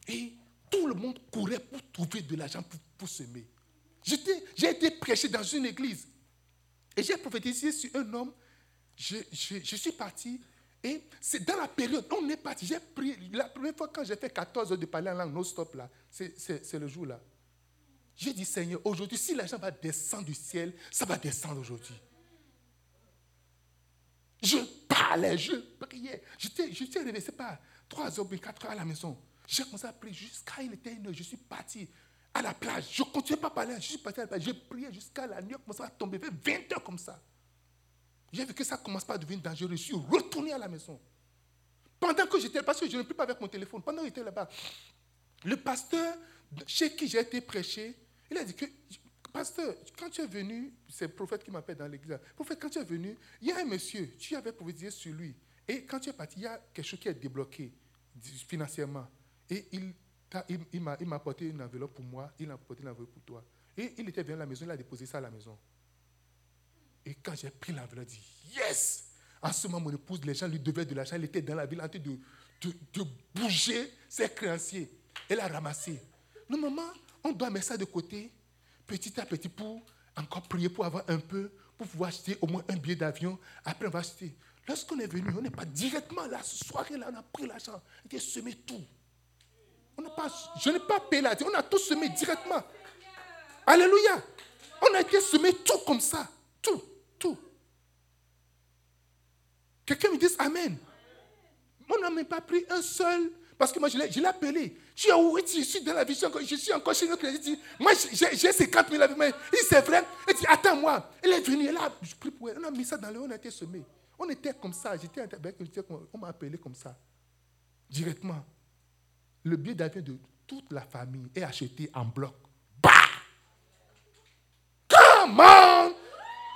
Et tout le monde courait pour trouver de l'argent pour, semer. J'ai été prêché dans une église. Et j'ai prophétisé sur un homme. Je, suis parti. Et c'est dans la période, on est parti. J'ai pris. La première fois quand j'ai fait 14 heures de parler en langue non-stop, là, c'est le jour-là. J'ai dit, Seigneur, aujourd'hui, si l'argent va descendre du ciel, ça va descendre aujourd'hui. Je parlais, je priais. J'étais, j'étais arrivé, c'est pas 3 heures, 4 heures à la maison. J'ai commencé à prier jusqu'à il était une heure. Je suis parti à la plage. Je ne continuais pas à parler. Je suis parti à la plage. J'ai prié jusqu'à la nuit. commençait à tomber. 20 heures comme ça. J'ai vu que ça ne commence pas à devenir dangereux. Je suis retourné à la maison. Pendant que j'étais, parce que je ne peux pas avec mon téléphone, pendant que j'étais là-bas, le pasteur chez qui j'ai été prêché, il a dit que, pasteur, quand tu es venu, c'est le prophète qui m'appelle dans l'église. Prophète, quand tu es venu, il y a un monsieur, tu avais prophétisé sur lui. Et quand tu es parti, il y a quelque chose qui est débloqué financièrement. Et il, il, il m'a apporté une enveloppe pour moi, il a apporté une enveloppe pour toi. Et il était venu à la maison, il a déposé ça à la maison. Et quand j'ai pris l'enveloppe, j'ai dit Yes En ce moment, mon épouse, les gens lui devaient de l'argent, il était dans la ville en train de, de, de bouger ses créanciers. Elle a ramassé. Normalement, on doit mettre ça de côté, petit à petit, pour encore prier pour avoir un peu, pour pouvoir acheter au moins un billet d'avion. Après, on va acheter. Lorsqu'on est venu, on n'est pas directement là, ce soir-là, on a pris l'argent, on a semé tout. On pas, je n'ai pas payé la on a tout semé directement. Alléluia. On a été semé tout comme ça. Tout, tout. Quelqu'un me dit Amen. On n'a même pas pris un seul parce que moi, je l'ai appelé. Je dis, où Je suis dans la vision, je suis encore chez nous. Il dit, moi, j'ai 50 000 avec. Il dit, c'est vrai. Il dit, attends-moi. Elle est venue, elle a, je prie pour elle. On a mis ça dans le on a été semé. On était comme ça. J'étais on m'a appelé comme ça. Directement. Le billet d'avion de toute la famille est acheté en bloc. Bah! Comment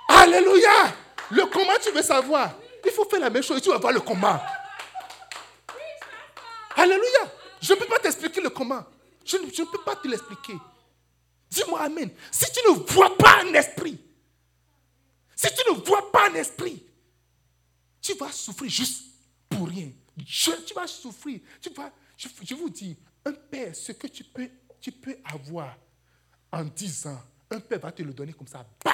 Alléluia! Le comment tu veux savoir? Il faut faire la même chose tu vas voir le comment. Alléluia. Je ne peux pas t'expliquer le comment. Je ne, peux pas te l'expliquer. Dis-moi Amen. Si tu ne vois pas un esprit, si tu ne vois pas un esprit, tu vas souffrir juste pour rien. tu vas souffrir. Tu vas, je, vous dis, un père, ce que tu peux, tu peux avoir en 10 ans, un père va te le donner comme ça. Bah!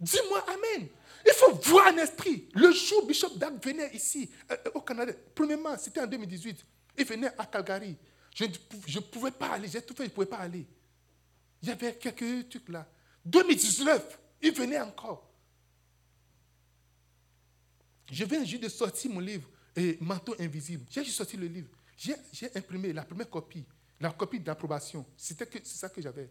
Dis-moi Amen. Il faut voir un esprit. Le jour où Bishop Dag venait ici, euh, au Canada, premièrement, c'était en 2018, il venait à Calgary. Je ne pouvais pas aller, j'ai tout fait, je ne pouvais pas aller. Il y avait quelques trucs là. 2019, il venait encore. Je viens juste de sortir mon livre, Manteau invisible. J'ai juste sorti le livre. J'ai imprimé la première copie, la copie d'approbation. C'était ça que j'avais.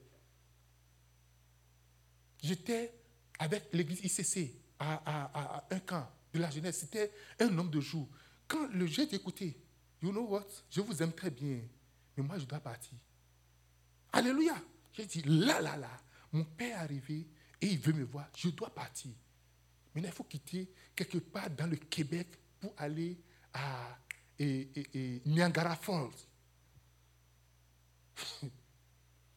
J'étais avec l'église ICC à, un camp de la jeunesse. C'était un nombre de jours. Quand le j'ai écouté, you know what, je vous aime très bien, mais moi je dois partir. Alléluia. J'ai dit, là, là, là, mon père est arrivé et il veut me voir. Je dois partir. Maintenant, il faut quitter quelque part dans le Québec pour aller à Niagara Falls.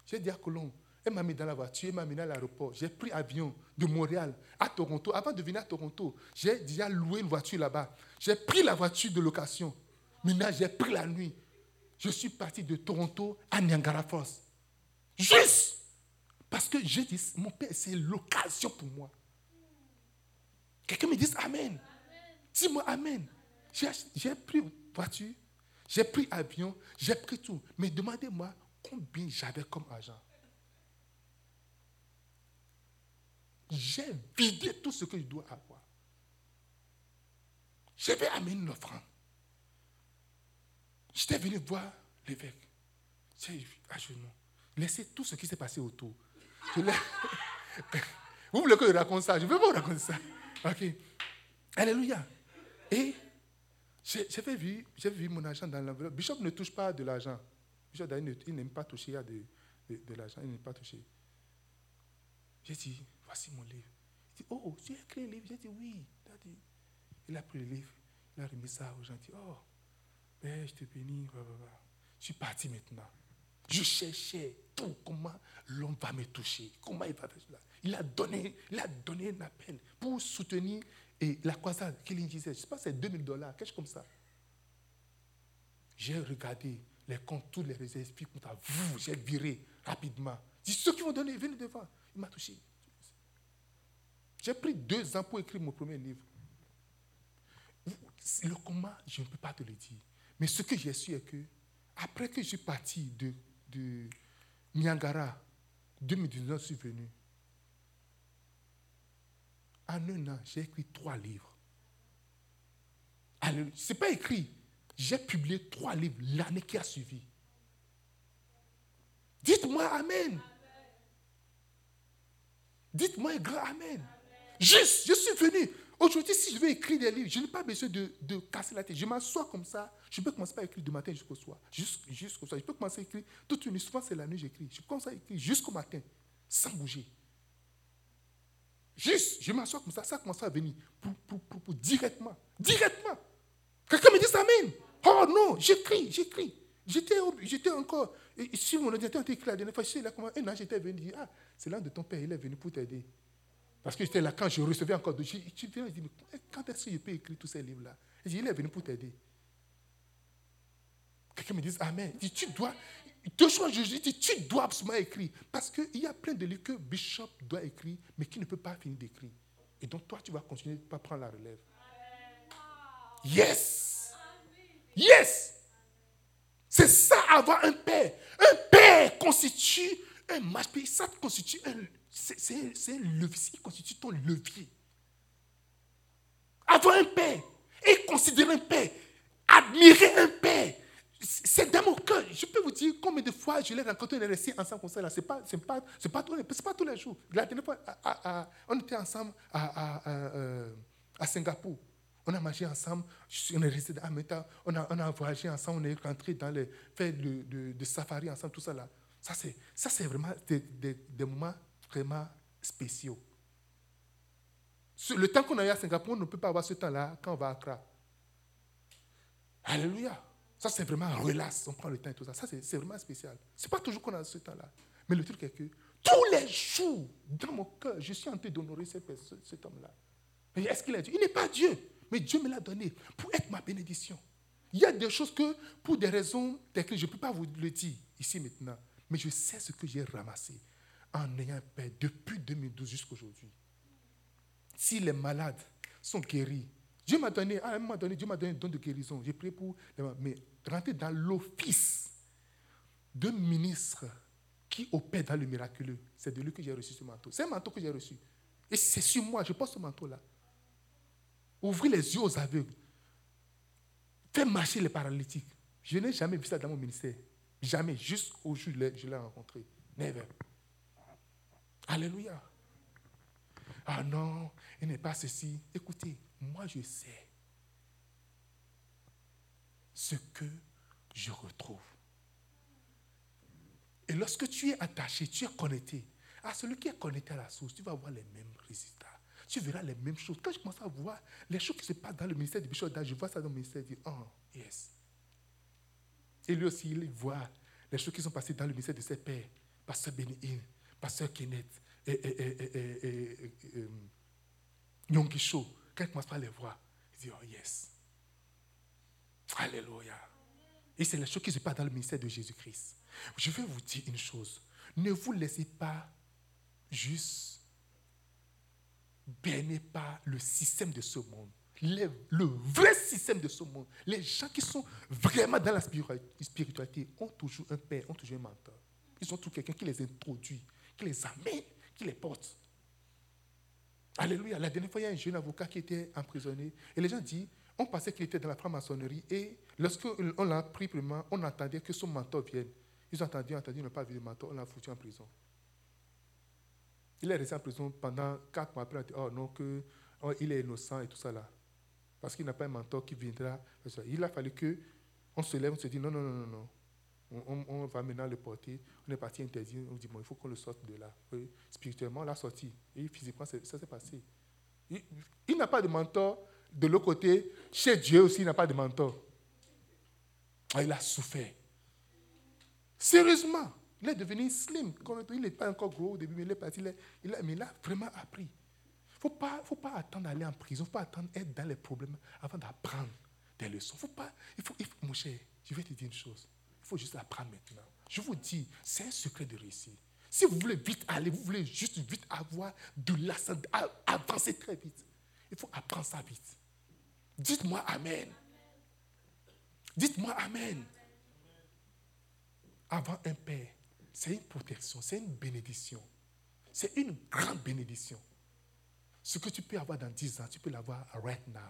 J'ai dit à Colomb, elle m'a mis dans la voiture, elle m'a mis à l'aéroport. J'ai pris avion de Montréal à Toronto. Avant de venir à Toronto, j'ai déjà loué une voiture là-bas. J'ai pris la voiture de location. Maintenant, j'ai pris la nuit. Je suis parti de Toronto à Niagara Falls. Juste parce que j'ai dit, mon père, c'est l'occasion pour moi. Quelqu'un me dit Amen. Dis-moi Amen. J'ai pris voiture, j'ai pris avion, j'ai pris tout. Mais demandez-moi combien j'avais comme argent. J'ai vidé tout ce que je dois avoir. Je vais amener une offrande. J'étais venu voir l'évêque. J'ai genoux. Laissez tout ce qui s'est passé autour. vous voulez que je raconte ça? Je ne veux pas vous raconter ça. Ok. Alléluia. Et j'ai vu, vu mon argent dans l'enveloppe. Bishop ne touche pas de l'argent. Bishop, il n'aime pas toucher à de, de, l'argent. Il n'aime pas toucher. J'ai dit, voici mon livre. Il dit, oh, tu as écrit un livre J'ai dit, oui. Il a pris le livre, il a remis ça aux gens. Il dit, oh, ben, je te bénis. Je suis parti maintenant. Je cherchais tout, comment l'homme va me toucher, comment il va faire cela. Il a donné, il a donné un appel pour soutenir et la croisade qu'il disait. Je sais pas, c'est 2000 dollars, quelque chose comme ça. J'ai regardé les comptes, tous les vous, j'ai viré rapidement. Dis ceux qui vont donner, venez devant. Il m'a touché. J'ai pris deux ans pour écrire mon premier livre. Le comment, je ne peux pas te le dire. Mais ce que j'ai su est que, après que je suis parti de de Niagara, 2019, je suis venu. En un an, j'ai écrit trois livres. Ce n'est pas écrit. J'ai publié trois livres l'année qui a suivi. Dites-moi Amen. Dites-moi un grand Amen. Juste, je suis venu. Aujourd'hui, si je veux écrire des livres, je n'ai pas besoin de, casser la tête. Je m'assois comme ça. Je peux commencer à écrire du matin jusqu'au soir. Jusqu'au soir. Je peux commencer à écrire toute une nuit. Souvent, c'est la nuit j'écris. Je commence à écrire jusqu'au matin, sans bouger. Juste, je m'assois comme ça. Ça commence à venir directement. Directement. Quelqu'un me dit Amen. Oh non, j'écris, j'écris. J'étais, j'étais encore. Si mon ordinateur était écrit la dernière fois, je sais là comment un an j'étais venu dire Ah, c'est l'un de ton père, il est venu pour t'aider. Parce que j'étais là quand je recevais encore de. Tu viens et dis, quand est-ce que je peux écrire tous ces livres-là? Il dit, il est venu pour t'aider. Quelqu'un me dit, Amen. Tu dois. Deux choses, je dis, tu dois absolument écrire. Parce qu'il y a plein de livres que Bishop doit écrire, mais qui ne peut pas finir d'écrire. Et donc, toi, tu vas continuer de pas prendre la relève. Yes! Yes! C'est ça, avoir un père. Un père constitue un match, ça constitue un, c'est levier, il constitue ton levier. Avoir un père et considérer un père, admirer un père, c'est dans mon cœur. Je peux vous dire combien de fois je l'ai rencontré, on est resté ensemble comme ça. Ce n'est pas, pas, pas, pas, tous les jours. La dernière fois, on était ensemble à, euh, à, Singapour. On a mangé ensemble, on est resté à Meta, on a, on a voyagé ensemble, on est rentré dans les faits de, de, safari ensemble, tout ça là. Ça, c'est vraiment des, des moments vraiment spéciaux. Le temps qu'on a eu à Singapour, on ne peut pas avoir ce temps-là quand on va à Accra. Alléluia. Ça, c'est vraiment relax. On prend le temps et tout ça. Ça, c'est vraiment spécial. Ce n'est pas toujours qu'on a ce temps-là. Mais le truc est que tous les jours, dans mon cœur, je suis en train d'honorer cet homme-là. Est-ce qu'il est Dieu? Il n'est pas Dieu. Mais Dieu me l'a donné pour être ma bénédiction. Il y a des choses que, pour des raisons techniques, je ne peux pas vous le dire ici maintenant. Mais je sais ce que j'ai ramassé en ayant paix depuis 2012 jusqu'à aujourd'hui. Si les malades sont guéris, Dieu m'a donné, un donné, Dieu m'a donné don de guérison. J'ai prié pour, mais rentrer dans l'office d'un ministre qui opère dans le miraculeux, c'est de lui que j'ai reçu ce manteau. C'est un manteau que j'ai reçu. Et c'est sur moi, je porte ce manteau-là. Ouvrir les yeux aux aveugles. Faire marcher les paralytiques. Je n'ai jamais vu ça dans mon ministère. Jamais. Juste au jour où je l'ai rencontré. Never. Alléluia. Ah non, il n'est pas ceci. Écoutez, moi je sais ce que je retrouve. Et lorsque tu es attaché, tu es connecté à celui qui est connecté à la source, tu vas avoir les mêmes résultats. Tu verras les mêmes choses. Quand je commence à voir les choses qui se passent dans le ministère du bishop, je vois ça dans le ministère, dis, oh, yes. Et lui aussi, il voit les choses qui sont passées dans le ministère de ses pères, pasteur Bénin, pasteur Kenneth, et, et, et, et, et Quand il commence à les voir, il dit, oh, yes. Alléluia. Et c'est les choses qui se passent dans le ministère de Jésus-Christ. Je vais vous dire une chose. Ne vous laissez pas juste berner par le système de ce monde. le vrai système de ce monde. Les gens qui sont vraiment dans la spiritualité ont toujours un père, ont toujours un mentor. Ils ont toujours quelqu'un qui les introduit, les amène, qui les porte. Alléluia. La dernière fois, il y a un jeune avocat qui était emprisonné. Et les gens disent, on pensait qu'il était dans la franc-maçonnerie. Et lorsqu'on l'a pris, on attendait que son mentor vienne. Ils ont entendu, entendu, ils n'ont pas vu le mentor, on l'a foutu en prison. Il est resté en prison pendant quatre mois après. On a dit, oh non, que, oh, il est innocent et tout ça là. Parce qu'il n'a pas un mentor qui viendra. Il a fallu que on se lève, on se dit, non, non, non, non, non. On, va maintenant le porter. On est parti interdit. On dit, bon, il faut qu'on le sorte de là. spirituellement, on l'a sorti. Et physiquement, ça s'est passé. Il, il n'a pas de mentor. De l'autre côté, chez Dieu aussi, il n'a pas de mentor. Ah, il a souffert. Sérieusement. Il est devenu slim. Il n'est pas encore gros au début, mais il est parti. Il, a, mais il a vraiment appris. Il ne faut pas, faut pas attendre d'aller en prison. Il ne faut pas attendre d'être dans les problèmes avant d'apprendre des leçons. Faut pas, il faut, mon cher, je vais te dire une chose. Il faut juste apprendre maintenant. Je vous dis, c'est un secret de réussite. Si vous voulez vite aller, vous voulez juste vite avoir de l'ascendant, avancer très vite, il faut apprendre ça vite. Dites-moi Amen. Dites-moi Amen. Avant un père, c'est une protection, c'est une bénédiction. C'est une grande bénédiction. Ce que tu peux avoir dans 10 ans, tu peux l'avoir right now.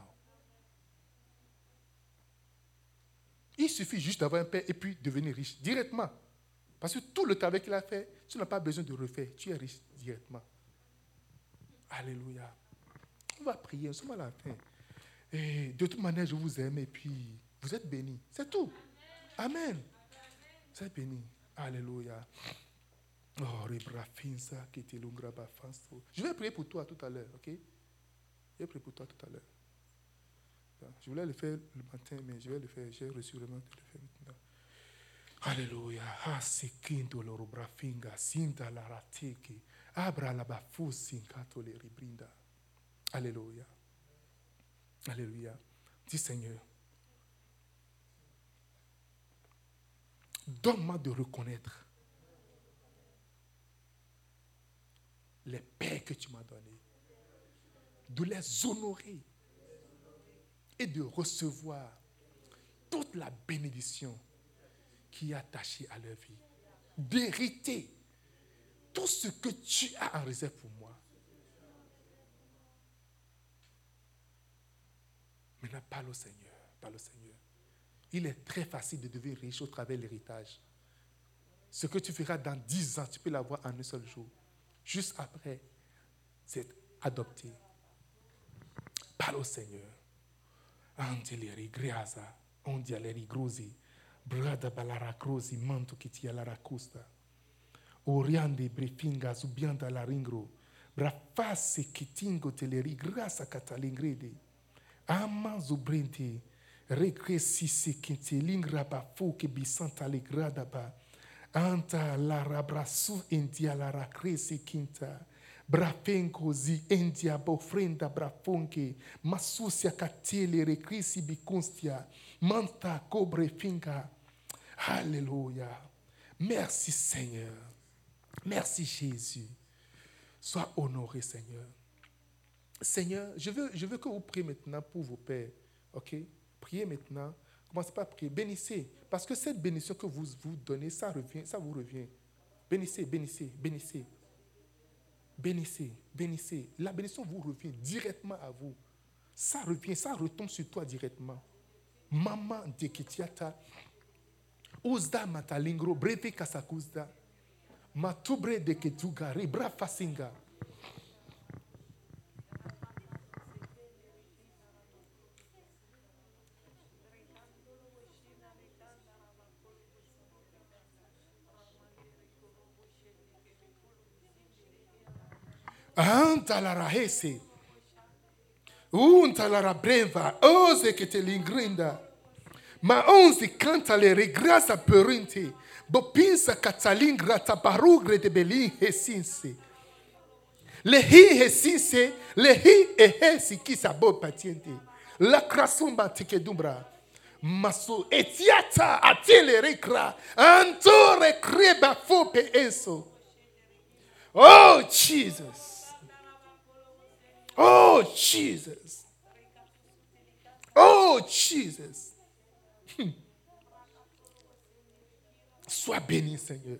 Il suffit juste d'avoir un père et puis devenir riche directement. Parce que tout le travail qu'il a fait, tu n'as pas besoin de refaire. Tu es riche directement. Alléluia. On va prier, nous sommes à la fin. De toute manière, je vous aime et puis vous êtes bénis. C'est tout. Amen. Vous êtes bénis. Alléluia. Oh, Je vais prier pour toi tout à l'heure, ok? Je vais prier pour toi tout à l'heure. Je voulais le faire le matin, mais je vais le faire. J'ai reçu le matin de le faire maintenant. Alléluia. Ratiki, abra la. Alléluia. Alléluia. Dis Seigneur, Donne-moi de reconnaître les paix que tu m'as données, de les honorer et de recevoir toute la bénédiction qui est attachée à leur vie, d'hériter tout ce que tu as en réserve pour moi. Maintenant, parle au Seigneur, parle au Seigneur. Il est très facile de devenir riche au travers de l'héritage. Ce que tu feras dans dix ans, tu peux l'avoir en un seul jour. Juste après, c'est adopté. Parle au Seigneur. Angeleri griasa, ondialeri grosi, brada balara grosi, manto che ti la racosta. Oriande brefinga subianda la ringro, brafase che tingo te le rigrasa catalingrede. Ama zubrente, regresi kinte lingra ba fo ke bisanta le grada anta la rabrasu india la rakresi kinta brafenko zi india bofrenda brafonke masusia katele rekrisi bikunstia manta cobre finga Alléluia. Merci Seigneur. Merci Jésus. Sois honoré Seigneur. Seigneur, je veux, je veux que vous priez maintenant pour vos pères. OK? Priez maintenant. Commencez pas à prier. Bénissez. Parce que cette bénédiction que vous vous donnez, ça, revient, ça vous revient. Bénissez, bénissez, bénissez. Bénissez, bénissez. La bénédiction vous revient directement à vous. Ça revient, ça retombe sur toi directement. Maman de Kitiata. Uzda matalingro, breve kasakuzda. Matubre de Ketuga, Ribra Fasinga. Antalara hese. Untalara breva. Ose que te lingrinda. Ma onze canta le regrasa perinte. Bopinsa catalingra tabarugre de belin hesinse. Le hi hesinse. Le hi ehesi kisabo patiente. La krasumba tikedumbra. Maso etiata atele rekra. Antore kreba fope enso. Oh, Jesus. Oh, Jesus. Oh, Jesus. Hmm. Sois béni, Seigneur.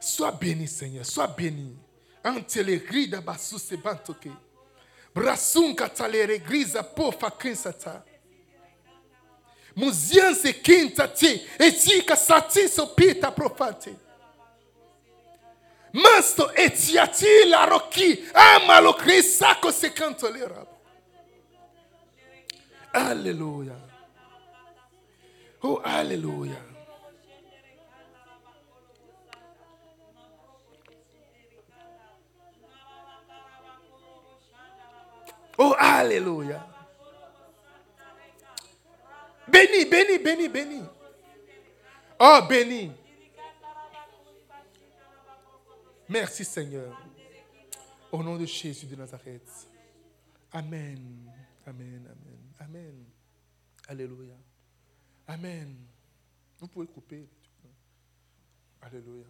Sois béni, Seigneur. Sois béni. Antele grida basu se bantoke. Brasun katalere grisa po fakinsata. Muzianse quinta ti. Etika satiso pita profate. Masto etiati la roki. Amalo crisako se cantolera. Alléluia. Oh, Alléluia. Oh, Alléluia. Béni, béni, béni, béni. Oh, béni. Merci Seigneur. Au nom de Jésus de Nazareth. Amen. Amen. Amen. Amen. Alléluia. Amen. Vous pouvez couper. Alléluia.